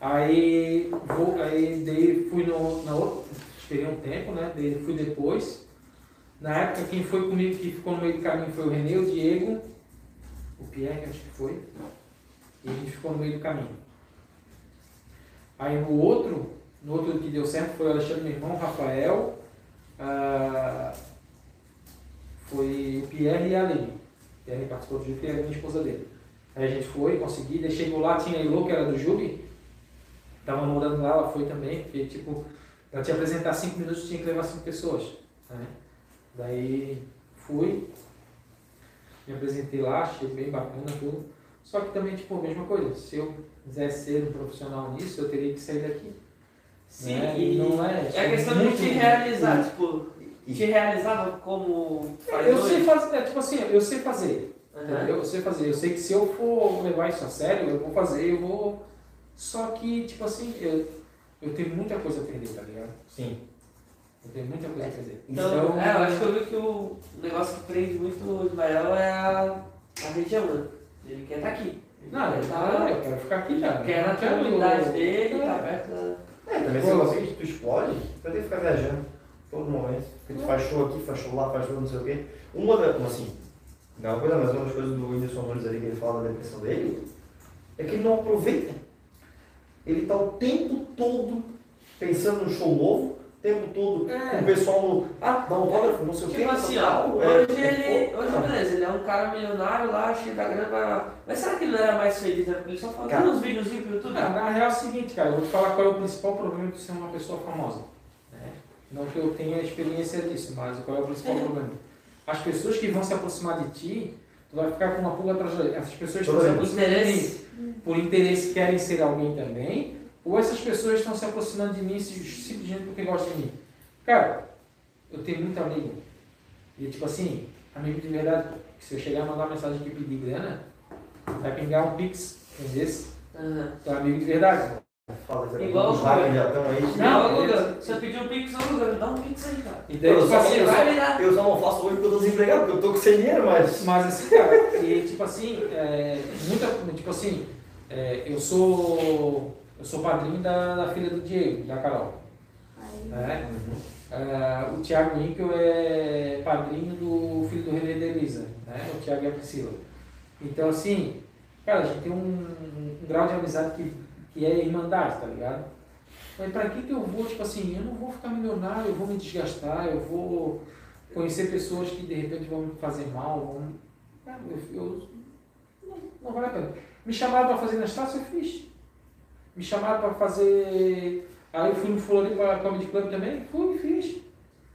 Aí, vou, aí daí fui no, na outra, esperei um tempo, né? Daí fui depois. Na época quem foi comigo, que ficou no meio do caminho foi o Renê, o Diego, o Pierre, acho que foi. E a gente ficou no meio do caminho. Aí no outro, no outro que deu certo foi o Alexandre, meu irmão, Rafael, ah, foi o Pierre e a Aline. O Pierre participou do Jubi e a minha esposa dele. Aí a gente foi, consegui, daí chegou lá, tinha a Elô, que era do Jubi, tava morando lá, ela foi também, porque tipo, ela te apresentar cinco minutos, tinha que levar cinco pessoas. Né? Daí fui, me apresentei lá, achei bem bacana tudo. Só que também, tipo, a mesma coisa, se eu quisesse ser um profissional nisso, eu teria que sair daqui. Sim, né? e não é, é a questão de te realizar, tipo, te realizava como Eu sei fazer, é, tipo assim, eu sei fazer. Entendeu? Eu sei fazer. Eu sei que se eu for levar isso a sério, eu vou fazer, eu vou. Só que, tipo assim, eu, eu tenho muita coisa a aprender, tá ligado? Sim. Eu tenho muita coisa a aprender. Então, é, eu acho que eu vi que o negócio que prende muito o Ismael é a, a região, né? Ele quer estar aqui. Ele Não, quer eu, tá- eu quero ficar aqui já. quer na comunidade dele, É. tá perto da... É, também se Pô. você que tu explode, tu vai ter que ficar viajando todo momento. Porque tu faz show aqui, faz show lá, faz show não sei o quê. Uma da, assim, não é uma coisa, mas uma das coisas do Whindersson Nunes ali que ele fala da depressão dele, é que ele não aproveita. Ele tá o tempo todo pensando no show novo, tempo todo É. o pessoal no. Ah, dá um autógrafo, não sei o quê. Tipo assim, ó, hoje é- ele. é- Hoje, beleza, ele é um cara milionário lá, cheio da grana, blá. mas será que ele não era mais feliz? né? Porque ele só fazia uns videozinhos pro YouTube? Ah, na real é o seguinte, cara, eu vou te falar qual é o principal problema de ser uma pessoa famosa. Né? Não que eu tenha experiência disso, mas qual é o principal problema? As pessoas que vão se aproximar de ti, tu vai ficar com uma pulga atrás Essas pessoas, por Por exemplo, Interesse. por interesse querem ser alguém também, Ou essas pessoas estão se aproximando de mim simplesmente porque gostam de mim? Cara, eu tenho muito amigo. E tipo assim, amigo de verdade, que se eu chegar a mandar uma mensagem aqui pedir grana, vai pingar um pix, entendeu? Aham. Então, amigo de verdade. Fala, Igual os hackers já estão aí. Não, Não, Luga, você pediu um pix, ô Luga, dá um pix aí, cara. E daí, Eu tipo só- assim, eu só-. Eu só não faço hoje porque eu tô desempregado, porque eu tô com sem dinheiro, mas. Mas assim, cara, e tipo assim, é, muita, tipo assim, é, eu sou eu sou padrinho da, da filha do Diego, da Carol. Aí, Né? É, o Thiago Níquel é padrinho do filho do René da Elisa, né? O Thiago e a Priscila. Então assim, cara, a gente tem um, um grau de amizade que, que é irmandade, tá ligado? Mas pra que que eu vou, tipo assim, eu não vou ficar milionário, eu vou me desgastar, eu vou conhecer pessoas que de repente vão me fazer mal, vão... Cara, eu, eu- não, não vale a pena. Me chamaram para fazer na Estácio, eu fiz. Me chamaram para fazer... Aí eu fui no Floripa Comedy Club também, fui e fiz.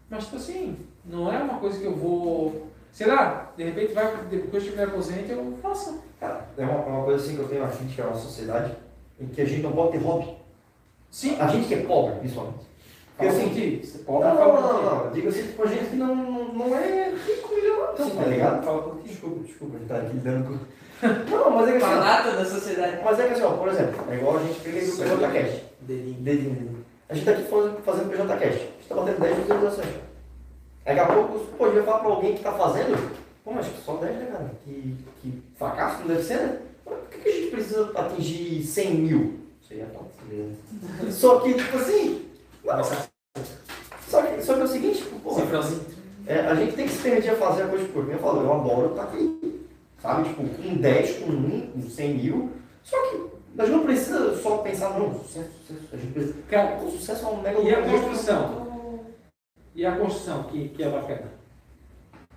Mas, tipo assim, não é uma coisa que eu vou... Sei lá, de repente vai, depois que eu me aposente, eu faço. Cara, é uma, uma coisa assim que eu tenho a gente que é uma sociedade em que a gente não pode ter hobby. Sim. A gente que é pobre, principalmente. Porque assim, contigo. Você Não, pode não, não, não, não. Digo assim, tipo, a gente que não, não, não é rico milionário, tá ligado? Fala. Desculpa, desculpa, a gente tá aqui lidando com. Não, mas é que assim. Fanata da sociedade. Mas é que assim, ó, por exemplo, é igual a gente pega aqui o PJCast. Dedinho. Dedinho, dedinho. A gente tá aqui fazendo, fazendo PJCast. A gente tá batendo 10 visualizações. Daqui a pouco, pô, a gente vai falar pra alguém que tá fazendo. Pô, mas só 10, né, cara? Que, que fracasso não deve ser, né? Por que, que a gente precisa atingir 100 mil? Isso aí é top, tá? Só que, tipo assim. Não, Começar só que, só que é o seguinte, tipo, pô, é, a gente tem que se permitir a fazer a coisa por mim. Eu falo, eu adoro estar aqui. Sabe? Tipo, com 10, com 1, com 100 mil. Só que a gente não precisa só pensar, não, sucesso, sucesso. A gente precisa. Cara, O sucesso é um mega E a construção? E a construção, que, que é bacana.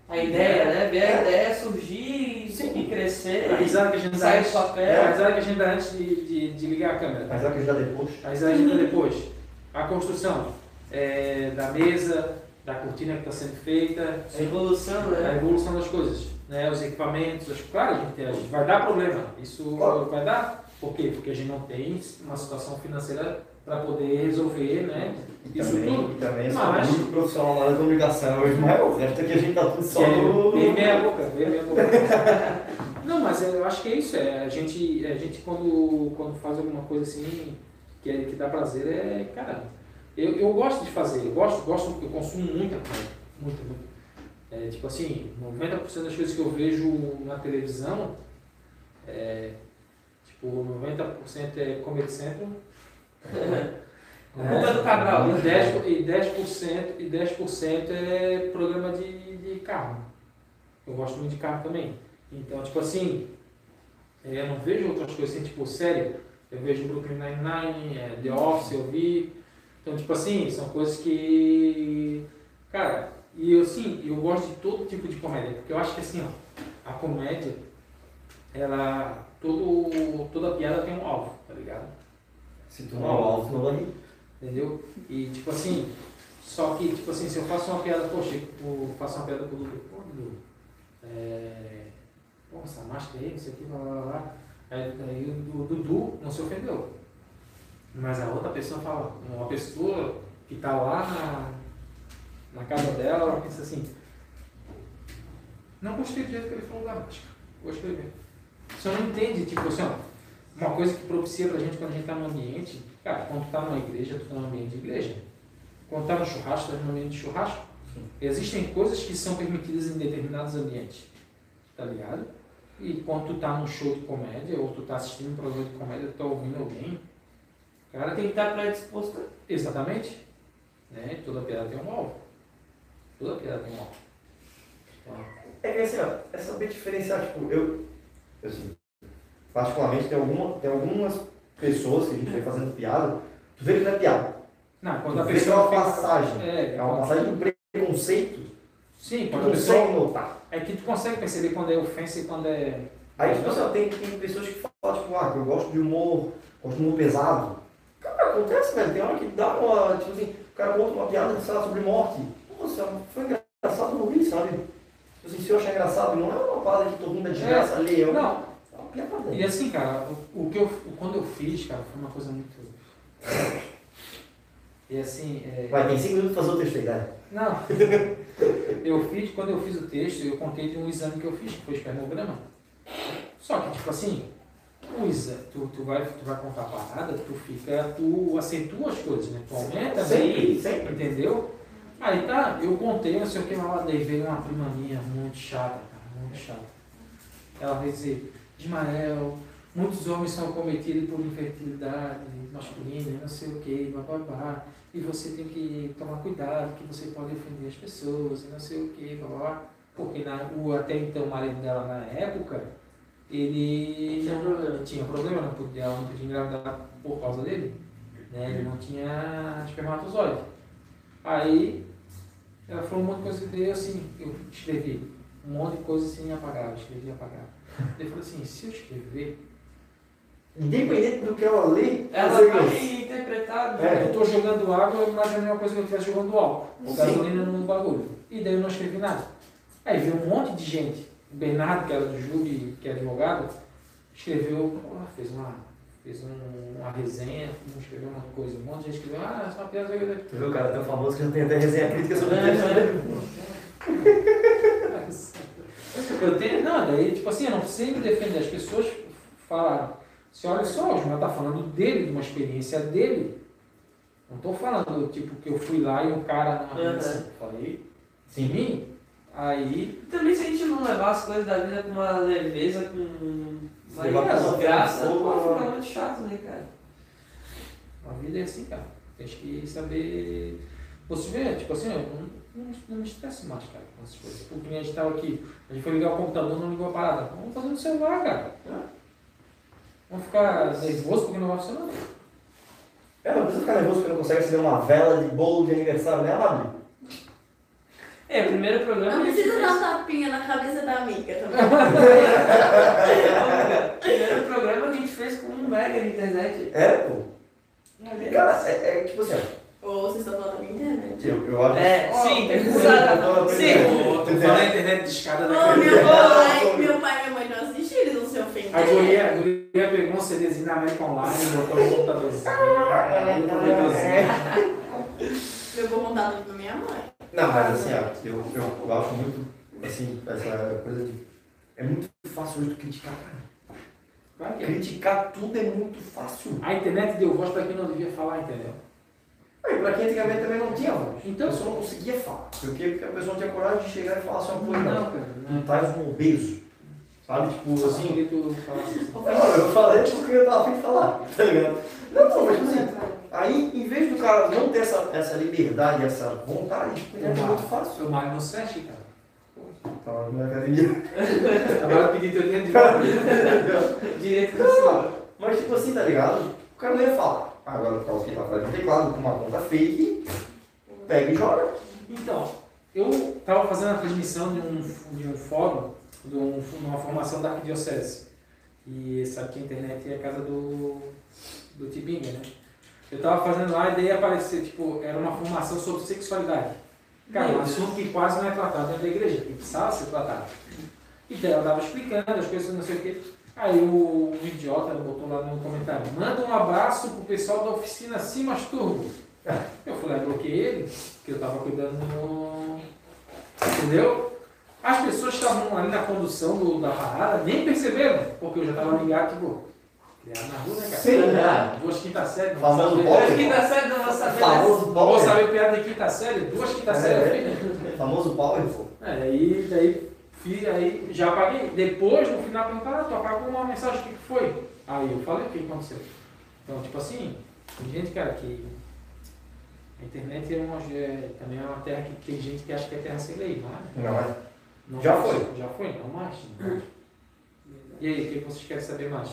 A ideia, né? Ver a ideia surgir Sim. e crescer. A risada que a gente dá Sai do papel. a risada que a gente dá antes de, de, de ligar a câmera. É que já depois. A risada que a gente dá depois. A construção é, da mesa, da cortina que está sendo feita, A evolução, a né? evolução das coisas, né? os equipamentos. as- Claro, a gente, a gente vai dar problema. Isso Claro. vai dar. Por quê? Porque a gente não tem uma situação financeira para poder resolver né? isso tudo. E também Mas- muito profissional na área da hoje, mas o resto aqui a gente tá tudo só Que é no. bem meia boca, bem meia boca. Não, mas eu acho que é isso, é, a gente, a gente quando, quando faz alguma coisa assim que, é, que dá prazer, é, cara, eu, eu gosto de fazer, eu gosto, gosto, eu consumo muita coisa, muita, muita. É, tipo assim, 90% das coisas que eu vejo na televisão, é, tipo, 90% é Comedy Central, Culpa do Cabral. e 10%, e 10%, e 10 é programa de, de carro. Eu gosto muito de carro também. Então, tipo assim, é, eu não vejo outras coisas assim, tipo, sério. Eu vejo Brooklyn Nine-Nine, é, The Office, eu vi. Então, tipo assim, são coisas que. Cara, e eu sim, eu gosto de todo tipo de comédia. Porque eu acho que assim, ó, a comédia, ela. Todo, toda piada tem um alvo, tá ligado? Se tu não é o alto, não vai rir. Entendeu? E tipo assim, só que, tipo assim, se eu faço uma piada, poxa, eu faço uma piada pro Dudu, pô, Dudu, é. Pô, essa máscara aí, não sei o que, lá, lá, lá, lá. Aí, aí o Dudu não se ofendeu. Mas a outra pessoa fala, uma pessoa que tá lá na, na casa dela, ela pensa assim, não gostei do jeito que ele falou da máscara. Vou escrever. Você não entende, tipo assim, ó, uma coisa que propicia pra gente quando a gente tá num ambiente, cara, quando tu tá numa igreja, tu tá num ambiente de igreja. Quando tá no churrasco, tu tá num ambiente de churrasco. Existem coisas que são permitidas em determinados ambientes, tá ligado? E quando tu tá num show de comédia, ou tu tá assistindo um programa de comédia, tu tá ouvindo alguém, cara, Tem que estar predisposto. Exatamente. Né? Toda piada tem um alvo. Toda piada tem um alvo. Então, É que assim, ó, é saber diferenciar, tipo, eu, eu assim, particularmente tem, alguma, tem algumas pessoas que a gente vem fazendo piada, tu vê que não é piada. não, quando Tu a vê que é pessoa uma fica- passagem. É, É uma passagem de preconceito. Sim, Tu quando a consegue pessoa. notar. É que tu consegue perceber quando é ofensa e quando é. Aí, tipo assim, ó, tem, tem pessoas que falam, tipo, ah, que eu gosto de humor, gosto de humor pesado. Cara, acontece, velho. Tem hora que dá uma, tipo assim, o cara conta uma piada, sei lá, sobre morte. Nossa, foi engraçado no rir, sabe? Tipo assim, se eu achar engraçado, não é uma parada que todo mundo é desgraça ali, é uma, Não, é uma piada. e assim, cara, o, o que eu, quando eu fiz, cara, foi uma coisa muito. E assim. É... Vai, tem 5 minutos pra fazer o texto aí, né? Não. eu fiz, quando eu fiz o texto, eu contei de um exame que eu fiz, que foi espermograma. Só que, tipo assim, o exame, tu, tu, vai, tu vai contar a parada, tu fica, tu acentua as coisas, né? Tu aumenta, Sempre, né? sempre. Entendeu? Aí tá, eu contei, não sei o que, mas daí veio uma prima minha muito chata, cara, muito chata. Ela veio dizer, Ismael, muitos homens são cometidos por infertilidade masculina, não sei o que, babá e você tem que tomar cuidado, que você pode ofender as pessoas, e não sei o que, babá Porque na, o, até então o marido dela na época, ele Tinha problema. tinha problema, não podia, ela não podia engravidar por causa dele. Né? Ele não tinha espermatozoide. Aí ela falou um monte de coisa que eu assim, eu escrevi um monte de coisa assim apagável, escrevi e apagava. Ele falou assim, se eu escrever, Independente do que ela lê, Ela vai interpretar. É. eu estou jogando água, mas é a mesma coisa que eu estivesse jogando álcool, ou gasolina no bagulho. E daí eu não escrevi nada. Aí veio um monte de gente. O Bernardo, que era do júri, que é advogado, escreveu, fez uma, fez um- uma resenha, escreveu uma coisa, um monte de gente escreveu, ah, essa é uma piada. Tu viu, cara, tão famoso que já tem até resenha crítica sobre o É, texto é. dele. Eu tenho, não, daí, tipo assim, eu não precisei me defender. As pessoas falaram, assim, olha só, o João tá falando dele, de uma experiência dele. Não tô falando, tipo, que eu fui lá e um cara na Uhum. assim, falei de mim. Aí, Também se a gente não levar as coisas da vida com uma leveza, com Levar pra uma graça, fogo, pô, uma- fica muito chato, né, cara? a vida é assim, cara. Tem que saber. Você vê, tipo assim, eu não, não, não me estresse mais, cara, com essas coisas. Porque nem a gente tava aqui, a gente foi ligar o computador, não ligou a parada. Vamos fazer no celular, cara. Vamos ficar nervoso porque não vai funcionar. É, não precisa ficar nervoso porque não consegue acender uma vela de bolo de aniversário, né, Amado? É, o primeiro programa Não precisa dar um tapinha na cabeça da amiga também. O primeiro programa a gente fez com um mega de internet. É, pô. Cara, é, é tipo assim. Ou vocês estão falando da minha internet? Eu, eu acho É, sim, tem que usar. Sim. Falando a internet de escada Ô, daquele. meu pai, meu pai e minha mãe não assistiram, eles vão se ofender. A guria, a guria pegou um CDzinho da América Online, botou no computadorzinho, no computadorzinho. Eu vou montar tudo pra minha mãe. Não, mas assim, eu, eu, eu acho muito, assim, essa coisa de... É muito fácil hoje tu criticar, cara. É. Criticar tudo é muito fácil. A internet deu voz pra quem não devia falar, entendeu? Aí, pra quem antigamente também não tinha voz. Então- a pessoa não conseguia falar. Por quê? Porque a pessoa não tinha coragem de chegar e falar assim, uma coisa, não. cara, Não traz um obeso. Sabe, tipo, Assim, tu falasse assim. Não, eu falei porque eu tava afim de falar, tá ligado? Não, não, mas tipo assim, aí em vez do cara não ter essa, essa liberdade, essa vontade, tipo, é muito fácil. Eu malho no SESC, cara. Tava na academia. Agora eu pedi teu dinheiro de volta. Direito do. Mas tipo assim, tá ligado? O cara não ia falar. Agora tá aqui pra trás do teclado com uma conta fake, pega e joga. Então, eu estava fazendo a transmissão de um, de um fórum, de, um, de uma formação da Arquidiocese. E sabe que a internet é a casa do, do Tibinga, né? Eu estava fazendo lá e daí apareceu, tipo, era uma formação sobre sexualidade. Cara, um assunto que quase não é tratado dentro da igreja, que precisava ser tratado. E daí ela estava explicando as coisas, não sei o quê. Aí o, um idiota botou lá no comentário, manda um abraço pro pessoal da oficina Se Masturbo. Eu falei, ah, bloqueei ele, porque eu estava cuidando no... Entendeu? As pessoas que estavam ali na condução do, da parada nem perceberam, porque eu já estava ligado, tipo, criado na rua, né, cara? Sim, né? Duas quinta série, Famoso. Acho que dá certo não vou saber. Famoso Não vou saber piada de quinta série, duas quinta série, É. filho. Famoso Power, pô. É, aí, daí, fiz, aí já apaguei. Depois, no final, perguntaram, ah, tu apagou uma mensagem, o que que foi? Aí eu falei o que aconteceu. Então, tipo assim, tem gente, cara, que a internet é, uma, é também é uma terra que tem gente que acha que é terra sem lei, não é? Não é? Não Já mais, foi. Já foi, não mais. não mais. E aí, o que vocês querem saber mais?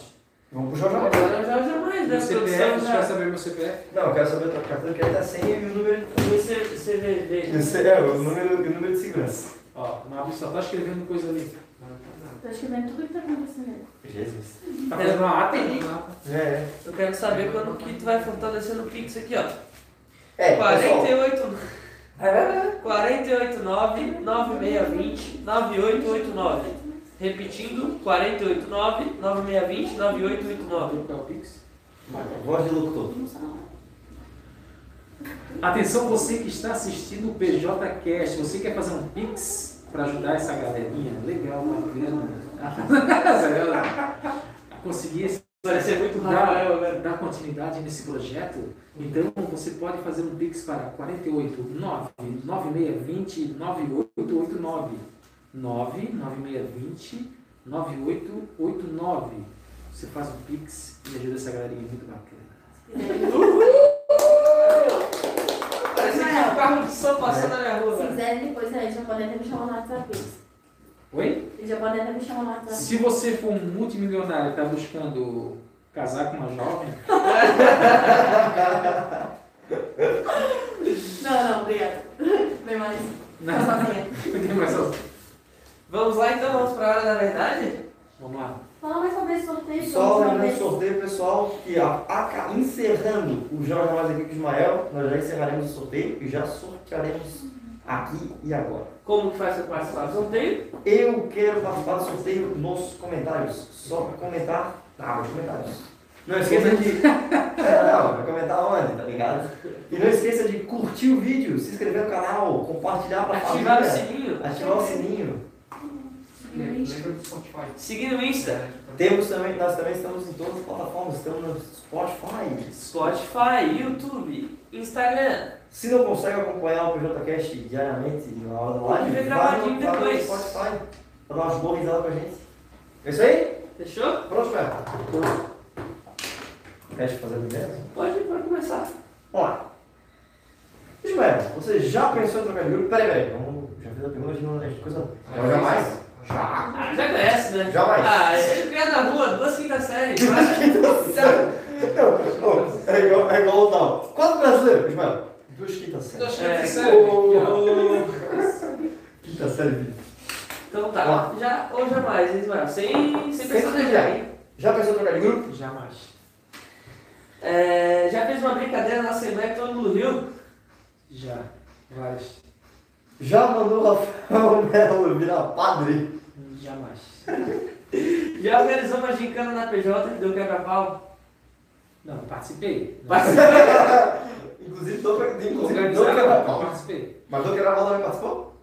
Vamos puxar o jornal. Agora já jamais, né? Meu CPF, vocês já. querem saber meu CPF? Não, eu quero saber o teu cartão que é a senha e o número. O C- CVV. Esse é o número, o número de segurança. Ó, o Maurício só tá escrevendo coisa ali. Tô escrevendo tudo que tá acontecendo. Jesus. Tá fazendo uma ata aí. É, é. Eu quero saber quando que tu vai fortalecendo o Pix aqui, ó. É, pessoal. 48 489 9620 9889. Repetindo, 489 9620 9889. Qual é o Pix? Voz de locutor. Atenção você que está assistindo o PJCast, você quer fazer um Pix para ajudar essa galerinha? Legal, bacana. Conseguir esse Parecer muito Rafael, dar, velho. dar continuidade nesse projeto, então você pode fazer um Pix para 48 9 9620 9889 9 9620 9889. Você faz um Pix e ajuda essa galerinha muito bacana. Parece que um carro de som passando na minha rua, Se quiserem depois aí, já podem até me chamar no WhatsApp. Oi? Eles já podem até me chamar no WhatsApp. Se você for um multimilionário e está buscando casar com uma jovem, Não, não, obrigada. Bem mais. não, sozinha. tem mais só- Vamos lá então, vamos pra hora da verdade? Vamos lá. Fala mais sobre esse sorteio. Só lembrando o sorteio, pessoal, que a, a- encerrando o Jorge Mais aqui com o Ismael, nós já encerraremos o sorteio e já sortearemos aqui e agora. Como que faz para participar do sorteio? Eu quero participar do sorteio nos comentários. Só comentar na aba de comentários. Não esqueça de. É, não, vai comentar onde, tá ligado? E não esqueça de curtir o vídeo, se inscrever no canal, compartilhar Ativar o família, sininho. ativar o sininho. Lembra do Spotify. Seguir no Insta. Temos também, nós também estamos em todas as plataformas, estamos no Spotify. Spotify, YouTube, Instagram. Se não consegue acompanhar o PJCast diariamente na hora da live, vai gravadinho no, vai no depois. Spotify pra dar umas boas risadas com a gente. É isso aí? Fechou? Pronto, Fer? Fecha fazer primeira? Pode, pode começar. Vamos lá. Ismael, você já pensou em trocar de grupo? Peraí, peraí, vamos, já fez a pergunta, a gente não a gente coisa. Já jamais? Já. Ah, já conhece, né? Jamais. Ah, ele criado na rua, duas quintas séries. vai. Não, não, é igual, é igual o tal. Quanto brasileiro, Ismael? Duas quintas séries. É, sério. Quinta série. Então tá, já ou jamais, hein, Ismael? Sem, sem pensar já, hein? Já pensou em trocar de grupo? Jamais. É, já fez uma brincadeira na Assembleia que todo mundo riu? Já. Várias. Já mandou o Rafael Melo virar padre? Jamais. Já organizou uma gincana na PJ que deu quebra-pau? Não, participei. Inclusive, tô, inclusive, Organizado, quebra-pau. participei. Mas do quebra-pau também participou?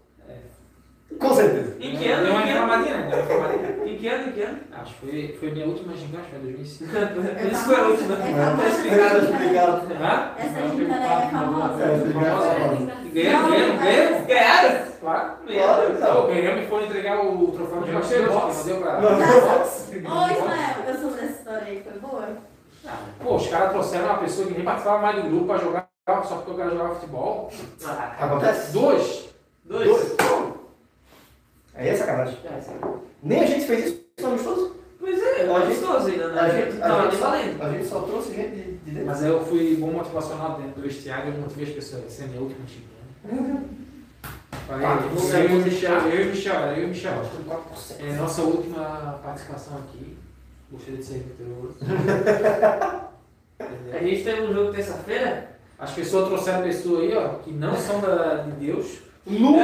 É. Com certeza. Em que ano? Que ano? informadinha, né? Informadinha. Em que ano? Em que ano? Acho que foi, foi minha última gigante, foi em 2005. Por isso foi a última. É Tá famosa. explicado. Obrigado. Essa gincana é famosa. É, obrigado. Ganhamos, ganhamos, ganhamos. Ganharam? Claro. Claro, Então, então. ganhamos e foram entregar o troféu de que box. não deu pra... Não. Ô, Ismael, eu soube dessa história aí, foi boa? Ah, Pô, os caras trouxeram uma pessoa que nem participava mais do grupo pra jogar, só porque o cara jogava futebol. Ah, Acontece? Dois. dois. Aí é sacanagem. É. Nem a gente fez isso no amistoso. Pois é, A é gente- gostoso ainda, né? A gente, Não, a nem gente, só, valendo. a gente só trouxe gente de, de dentro. Mas eu fui bom motivacional dentro do vestiário, eu motivei as pessoas. Esse é meu último time. Né? Falei, Ah, eu, você- eu, e o Michel, eu e o Michel, eu e o Michel. Acho que foi 4%. É nossa última participação aqui. Gostei de ser vitorioso. A gente teve um jogo terça-feira. As pessoas trouxeram pessoas aí, ó, que não são da, de Deus. Lu,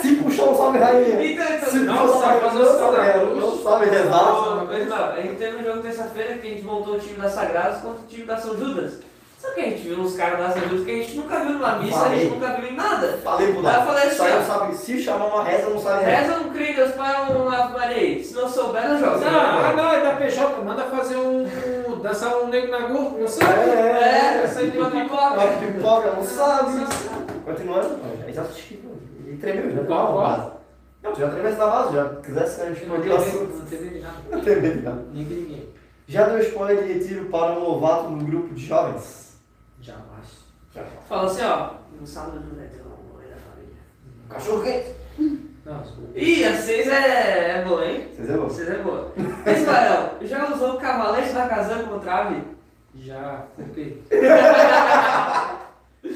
se puxar um salve rainha. Então, então. Se Não sabe fazer o sinal da não sabe rezar. Não, mas não, a gente teve um jogo terça-feira que a gente montou o time da Sagradas contra o time da São Judas. Só que a gente viu uns caras da São Judas que a gente nunca viu numa missa, a Falei. gente nunca viu em nada. Falei pro Aí eu Dado. falei assim, não ó. sabe, se chamar uma reza, não sabe rezar. Reza um em Deus Pai um Ave Maria. Se não souber, não joga. Não, ah, não, é da PJ, manda fazer um. dançar um negro na gorra, não sei. É, essa aí de uma pipoca. Ela pipoca, não sabe. Continuando, aí já assisti. E tremeu, já. Qual. Não, tu já tremesse na base, já quisesse a gente Não não teve tivesse. não teve nada. Não tem medo, cara. Nem. Já deu spoiler de retiro para um novato no grupo de jovens? Jamais. Já. Fala assim, ó. No sábado não vai ter uma mãe da família. Cachorro quente. Não. Ih, a 6 é, é boa, hein? Vocês é bom? 6 é boa. Ismael, já usou o cavalete da como trave? Já, por quê?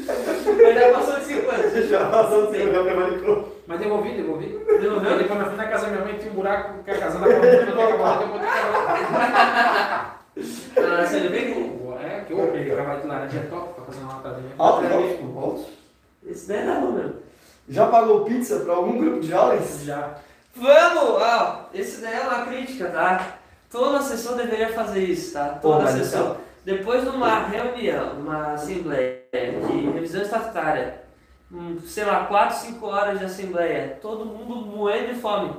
Mas já passou de 5 anos. Já passou assim, já prevaleceu. Mas devolvi, devolvi. Devolveu? Aí depois na frente da casa da minha mãe tinha um buraco que a casa da minha mãe não tinha cavalo, eu botei. Ah, você bem? É, que eu peguei cavalo de laranja é top pra fazer uma latadinha. Alto, alto, alto. Esse daí é da mesmo. Já pagou pizza para algum grupo de jovens? Já. Vamos! Ó, esse daí é uma crítica, tá? Todo assessor deveria fazer isso, tá? Pô, Todo mas assessor. Depois de uma reunião, uma assembleia de revisão estatutária, sei lá, 4, 5 horas de assembleia, todo mundo moendo de fome.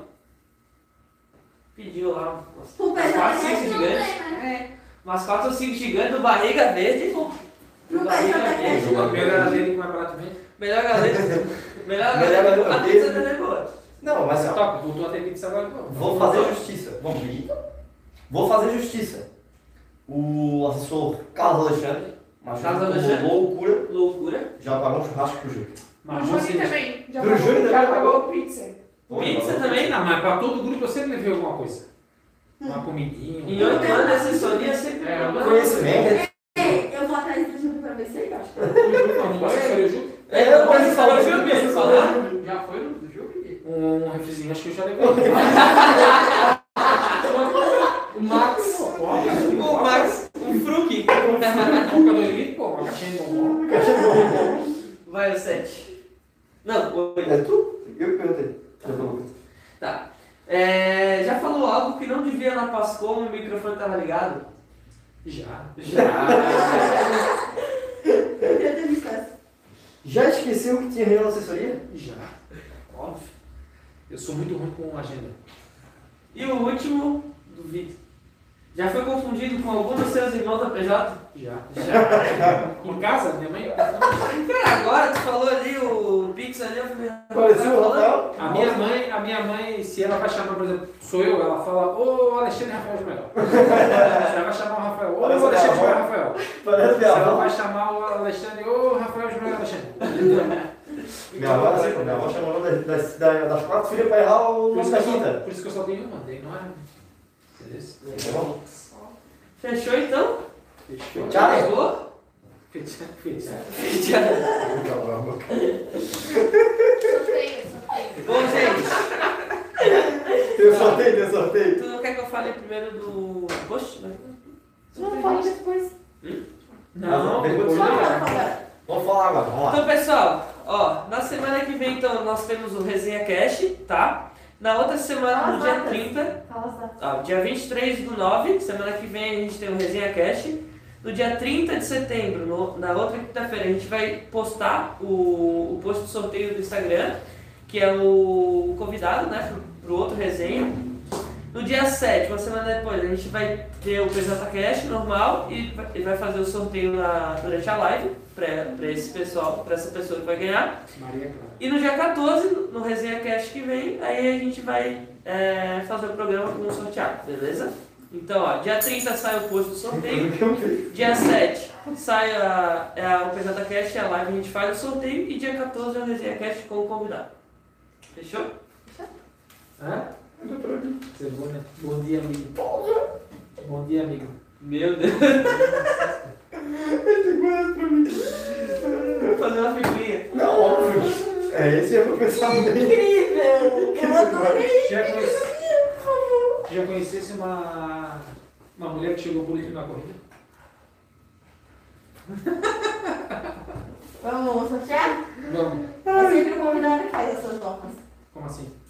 Pediu lá umas, Pro umas pessoal 4, 5 não gigantes, né? umas 4 ou 5 gigantes barriga verde. Pro barriga verde. O melhor dele com mais barato mesmo. Melhor galera. Melhor galera A pizza da boa. Não, mas Top, voltou a ter pizza agora. vou fazer justiça. Vamos pedir? Vou fazer justiça. O assessor Carlos Alexandre, mas Carlos Alexandre. loucura, Loucura. já pagou um churrasco pro Júlio. O Mas Júlio você... também. Já Pro pagou- Júlio já também pagou pizza. Pizza também? Não, mas pra todo grupo eu sempre levei alguma coisa. Uma comidinha. Em oito anos de assessoria sempre. É, problema. Conhecimento. Ei, Eu vou atrás do Júlio pra ver se ele gosta. Não, não assessoria junto. É, eu posso falar Júlio, Júlio. Júlio. Já foi no jogo? Um refrizinho, acho que eu já levei. O Max. O Max, fruque. Coca 2 litros, pô, uma caixinha de bombom. Vai o 7. Não, o É tu? Eu que perguntei. Falou. Tá. É, já falou algo que não devia na Pascom e o microfone tava ligado? Já. Já. Já esqueceu que tinha reunião da assessoria? Já. Óbvio. Eu sou muito ruim com agenda. E o último, do Vitor. Já foi confundido com algum dos seus irmãos da PJ? Já. Já. Em casa, minha mãe. Cara, agora tu falou ali o Pix ali, eu falei. O tá falando? Rafael? A minha mãe, a minha mãe, se ela vai chamar, por exemplo, sou eu, ela fala, ô Alexandre Rafael de Melhor. Se ela vai chamar o Rafael, ô Parece Alexandre de minha Melhor avó. Rafael. Parece Se ela avó. vai chamar o Alexandre, ô Rafael de Melhor Alexandre. Minha avó assim, minha avó chamou das, das, das, quatro filhas pra errar o Por nome isso, da que eu só, quinta. por isso que eu só tenho uma, daí não é. Fechou então? Fechou. Tchau. Pegou? Fechou. Fechou. Fechou. Bom, gente, Tem sorteio, tem sorteio. tu não quer que eu fale primeiro do post? né? Não, fala depois. Não, Depois- Fala, não. Vamos falar agora, vamos lá. Então, pessoal, ó, na semana que vem, então, nós temos o Resenha Cash, tá? Na outra semana, no dia datas. 30, Fala as datas. ó, dia 23 do 9, semana que vem a gente tem o Resenha Cash. No dia 30 de setembro, no- na outra quinta-feira, a gente vai postar o, o post do sorteio do Instagram, que é o convidado, né, pro, pro outro resenha. No dia 7, uma semana depois, a gente vai ter o Apresenta Cash normal e vai, e vai fazer o sorteio na, durante a live para esse pessoal, para essa pessoa que vai ganhar. Maria Clara. E no dia 14, no Resenha Cast que vem, aí a gente vai é, fazer o programa com o sorteado, beleza? Então, ó, dia 30 sai o post do sorteio, dia 7 sai a, é a Apresenta Cast, a live a gente faz o sorteio e dia 14 é o Resenha Cast com o convidado. Fechou? Hã? Você é bom, né? Bom dia, amigo. Bom dia, amigo. Meu Deus. Vou fazer uma figurinha. Não, óbvio. É, esse é o pensamento. Incrível! Eu adorei! Já, conhece, já conhecesse uma, uma mulher que chegou por último na corrida? Vamos sortear? Vamos. É sempre o convidado que faz essas notas. Como assim?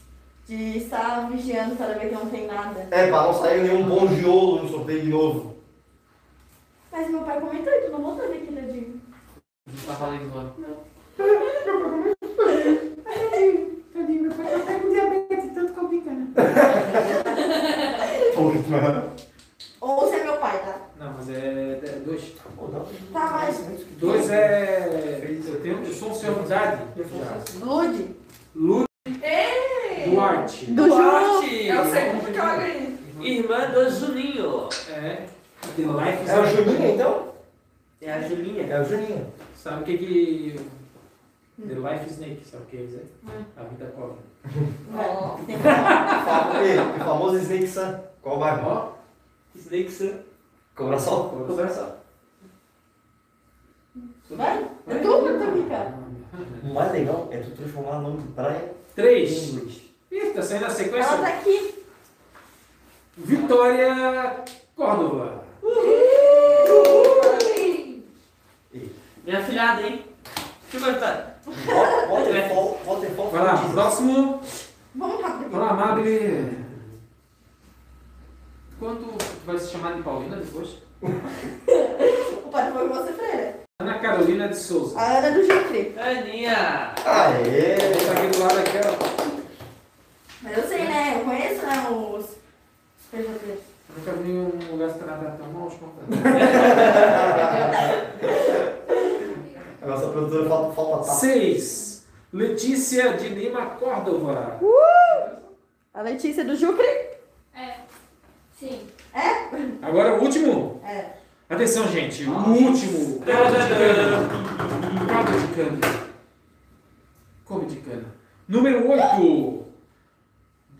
De estar vigiando para ver que não tem nada. É, pra não sair nenhum bom giolo no sorteio de novo. Mas meu pai comentou e tu não botou ali aquele dedinho. Tá falando agora. Tadinho, meu pai tá com diabetes, tanto complica? Pô, mano. Ou se é meu pai, tá? Não, mas é, é dois. Não. Tá, mas. Dois é. Eu, tenho, eu sou um senhor de idade. Já. Lude. Duarte. Do Duarte! É o segundo que ela ganhei. Irmã do Juninho. É. The Life is É o Juninho, então? É a Julinha. É o Juninho. Sabe o que que. The Life Snake, sabe o que quer dizer? A vida cobra. Ei, O famoso Snake Sun. Qual bairro? Ó, Snake Sun. Cobra sol? Conversa. Vai? É tu que tá aqui, cara. O mais legal é tu transformar o nome de praia em Três. inglês. Ih, tá saindo a Ela sequência. tá aqui. Vitória Córdova. Minha filhada, hein? Deixa eu cortar. Waterfall, Waterfall Vai lá, próximo. Vamos rápido Vai lá. Magri. Quanto vai se chamar de Paulina depois? Pode pôr você, freira. Ana Carolina de Souza. A Ana do Jufre. Aninha! Aê! Vou botar aqui do lado aqui, ó. Mas eu sei, né? Eu conheço, né? Os os PJPs. Eu nunca vi um lugar se tratar tão mal, como A nossa produtora falta, falta tato. 6. Letícia de Lima Córdova. A Letícia do Jufre. É. Sim. Agora o último. É. Atenção, gente. O último. Caldo de cana. Caldo de cana. Come de cana. Número 8.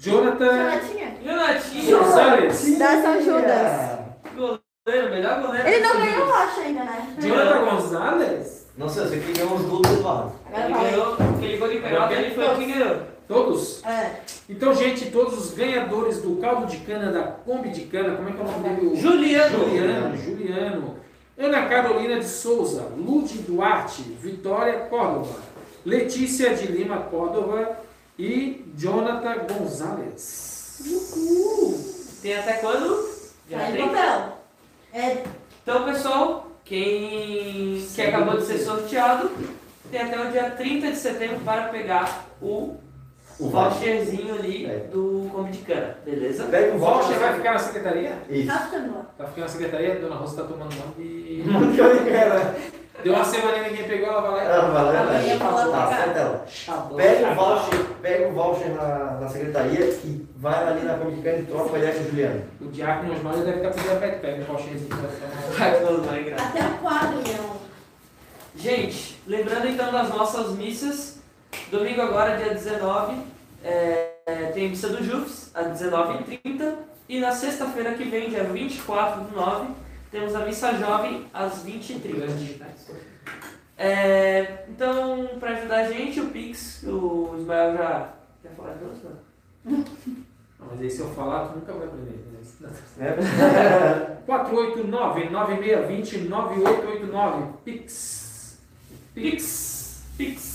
Jonathan Jonatinha. Leonatinho! Gonzalez. Da São Judas. Goleiro, melhor goleiro. Ele não ganhou rocha ainda, né? Jonathan Gonzalez. Não sei, eu sei que ganhou os gols do. Agora Ele ganhou, aquele gol de canhota, ele foi o que ganhou. Todos? É. Então, gente, todos os ganhadores do caldo de cana, da Kombi de cana, como é que é o nome dele? Juliano. Juliano, Juliano. Ana Carolina de Souza, Ludi Duarte, Vitória Córdova, Letícia de Lima Córdova e Jonathan Gonzalez. Tem até quando? Dia Sai de 30? papel. É. Então, pessoal, quem que acabou de ser sorteado, tem até o dia 30 de setembro para pegar o O voucher. voucherzinho ali É. do Combi de Cana, beleza? Pega O voucher vai ficar na secretaria? Isso. Tá ficando lá. Vai ficar na secretaria, Dona Rosa está tomando nome e... Deu uma semana e ninguém pegou, ela vai lá e... Ah, eu vou lá Tá, pegar. senta ela. Chablau. Pega o voucher, pega o voucher na, na secretaria e vai ali na Comic e troca ideia com o Juliano. O Diácono Osmar deve estar pedindo a pé, pega o voucherzinho. Vai vai. Até o quadro, meu. Gente, lembrando então das nossas missas, domingo agora, dia 19, é, é, tem missa do Jufs, às 19h30, e na sexta-feira que vem, dia 24 do 9, temos a missa jovem às 20h30. É, então, para ajudar a gente, o Pix, o Ismael já quer falar de outro? não? Não, Mas aí se eu falar, tu nunca vai aprender. né? Né? 489-9620-9889. Pix. Pix, Pix,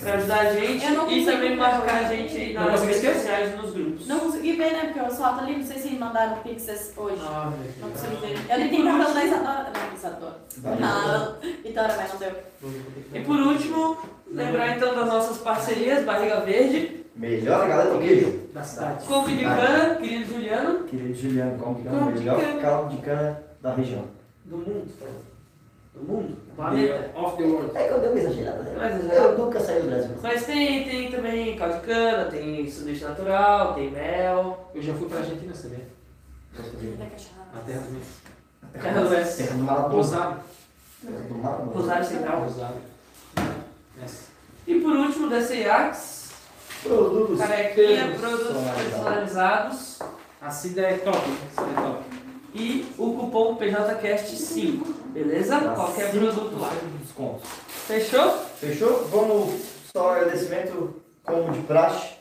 para ajudar a gente Eu não e também marcar a gente nas redes sociais nos grupos. Não consegui ver, né? Porque eu só ali, não sei se mandaram pixels hoje. Ah, Não consegui ver. Eu nem tenho cartão da Isadora. Não, Isadora. Vai. Não, Vitória, mas não deu. E por último, lembrar então das nossas parcerias, Barriga Verde, Melhor galera do queijo. Da cidade. Couve de Cana, querido Juliano, Querido Juliano, como que o Caldo de melhor cana. caldo de cana da região. do mundo. Do mundo, do planeta. Off the world. É que eu dei uma exagerada, né? Mas, Eu nunca saí do Brasil. mas tem, tem também caldo de cana, tem sanduíche natural, tem mel. Eu já fui pra Argentina, você vê? Da cachorrada. Na terra do mês. Terra do Oeste. Terra do Maratona. Rosário. Terra do Maratona. Rosário Central. Rosário. E por último, da CEAX, Produtos carequinha, produtos personalizados. personalizados A Cida é top. A Cida é top. e o cupom PJCast5, beleza? Qualquer produto lá. Descontos. Fechou? Fechou? Vamos só agradecimento, como de praxe,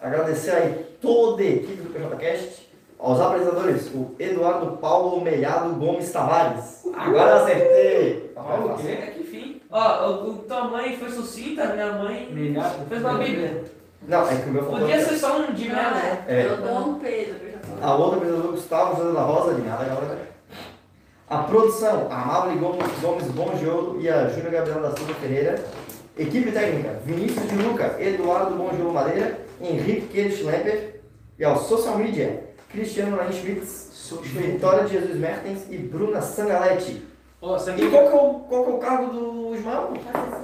agradecer aí toda a equipe do PJCast, aos apresentadores, o Eduardo Paulo Melhado Gomes Tavares. Agora eu acertei. Paulo o quê? É que fim. Ó, o, o- tua mãe foi sucinta, minha mãe Melhor. fez uma bíblia. Não, é que o meu. Podia ser só um de né? É. Eu dou um Pedro, que. A outra apresentador Gustavo José da Rosa, de nada, agora. A produção, a Amável Gomes, Bongiolo e a Júlia Gabriela da Silva Ferreira. Equipe técnica, Vinícius de Luca, Eduardo Bongiolo Madeira, Henrique Queiroz Schlepper. E ao social media, Cristiano Lain Schmitz, Vitória de Jesus Mertens e Bruna Sangaletti. Ó, E qual que é o, qual que é o cargo do Ismael?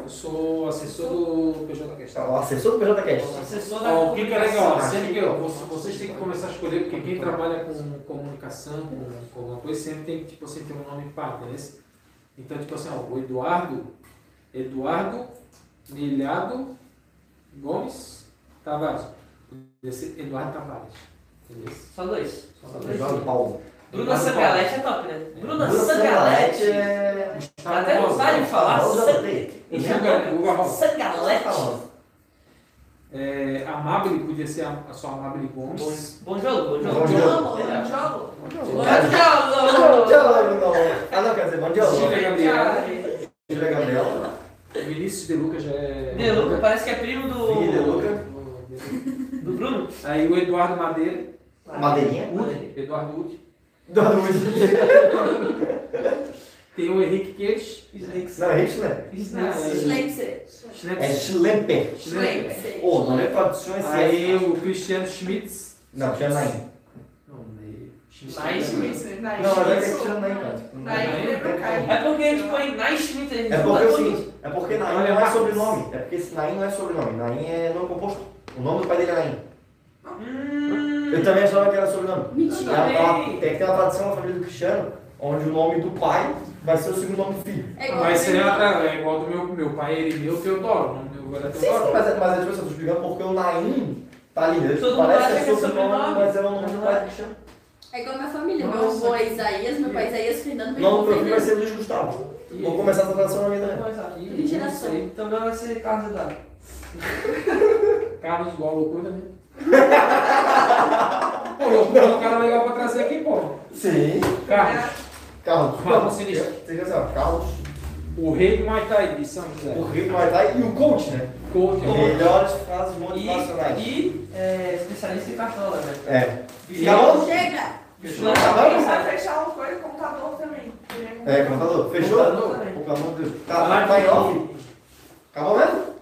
Eu sou assessor do PJ Questão. O assessor do PJCast. Assessor da Ó, o que que é legal? Sempre que eu- vocês têm que começar a escolher, porque quem trabalha com comunicação, com, com alguma coisa, sempre tem que tipo, assim, ter um nome par, entendeu? Então, tipo assim, ó, o Eduardo, Eduardo Milhado Gomes Tavares. Podia ser Eduardo Tavares. Entendeu? Só dois. Só dois. Eduardo Paulo. Bruna Sangalete é top, né? Bruna Bruna Sangalete. é. Dá até vontade de falar. Rosa San- T. Guga- Guga Rosa. Sangalete. É, Amabile podia ser a, a sua Amabile Gomes. Bom jogo, bom jogo. Bom jogo. Bom jogo. Bom Bom jogo, jogo. não. Ah, não, quer dizer, bom dia. Júlia Gabriela. Júlia Gabriela. Vinícius De Luca já é. De Luca parece que é primo do. Vini De Luca. Do Bruno. Aí o Eduardo Madeira. Madeirinha. Udi. Eduardo Tem o Henrique Queiroz. Não, é Hitler. Schleipzer. É Schlemper. Schleipzer. Ô, não é tradução esse Aí o Cristiano Schmitz. Não, Naim. Não, Ney. Naismith. Não, na verdade é Cristiano Naim, cara. Não. É porque a gente põe Naismith. É porque é o seguinte, é porque Naim Olha, não é sobrenome. É porque esse Naim não é sobrenome. Naim é nome composto. O nome do pai dele é Naim. Hum, Eu também achava que era sobrenome. Mentira. Ela- ela- Tem que uma tradição na família do Cristiano, onde o nome do pai vai ser o segundo nome do filho. É igual Mas a seria é igual do meu, meu pai, ele meu Teodoro. Meu avô era Sim, sim, Teodoro. mas, é- mas é tipo assim, eu tô explicando porque o Naim tá ali. né? Todo Parece que é que é sobrenome, mas é o nome do pai do Cristiano. É igual a minha família. Meu avô é Isaías, meu pai é Isaías, Fernando, O meu meu filho vai ser Luiz Gustavo. Vou começar essa tradição na minha também. E Geração. não. Também vai ser Carlos Eduardo. Carlos igual loucura, né? Pô, é um cara legal pra trazer aqui, pô. Sim. Carlos, Carlos. Vamos, sinistro. Você quer saber? Carlos, o rei do Muay Thai de São José. o Rico Muay Thai e o coach, né? Coach, Melhores frases E, motivacionais. e é, especialista em cartola, né? É. E? Chega! Fechou? Vai fechar uma coisa, contador também. Ele É, contador. Fechou? Contador. Pelo amor de Deus. Tá, tá em off? Acabou mesmo?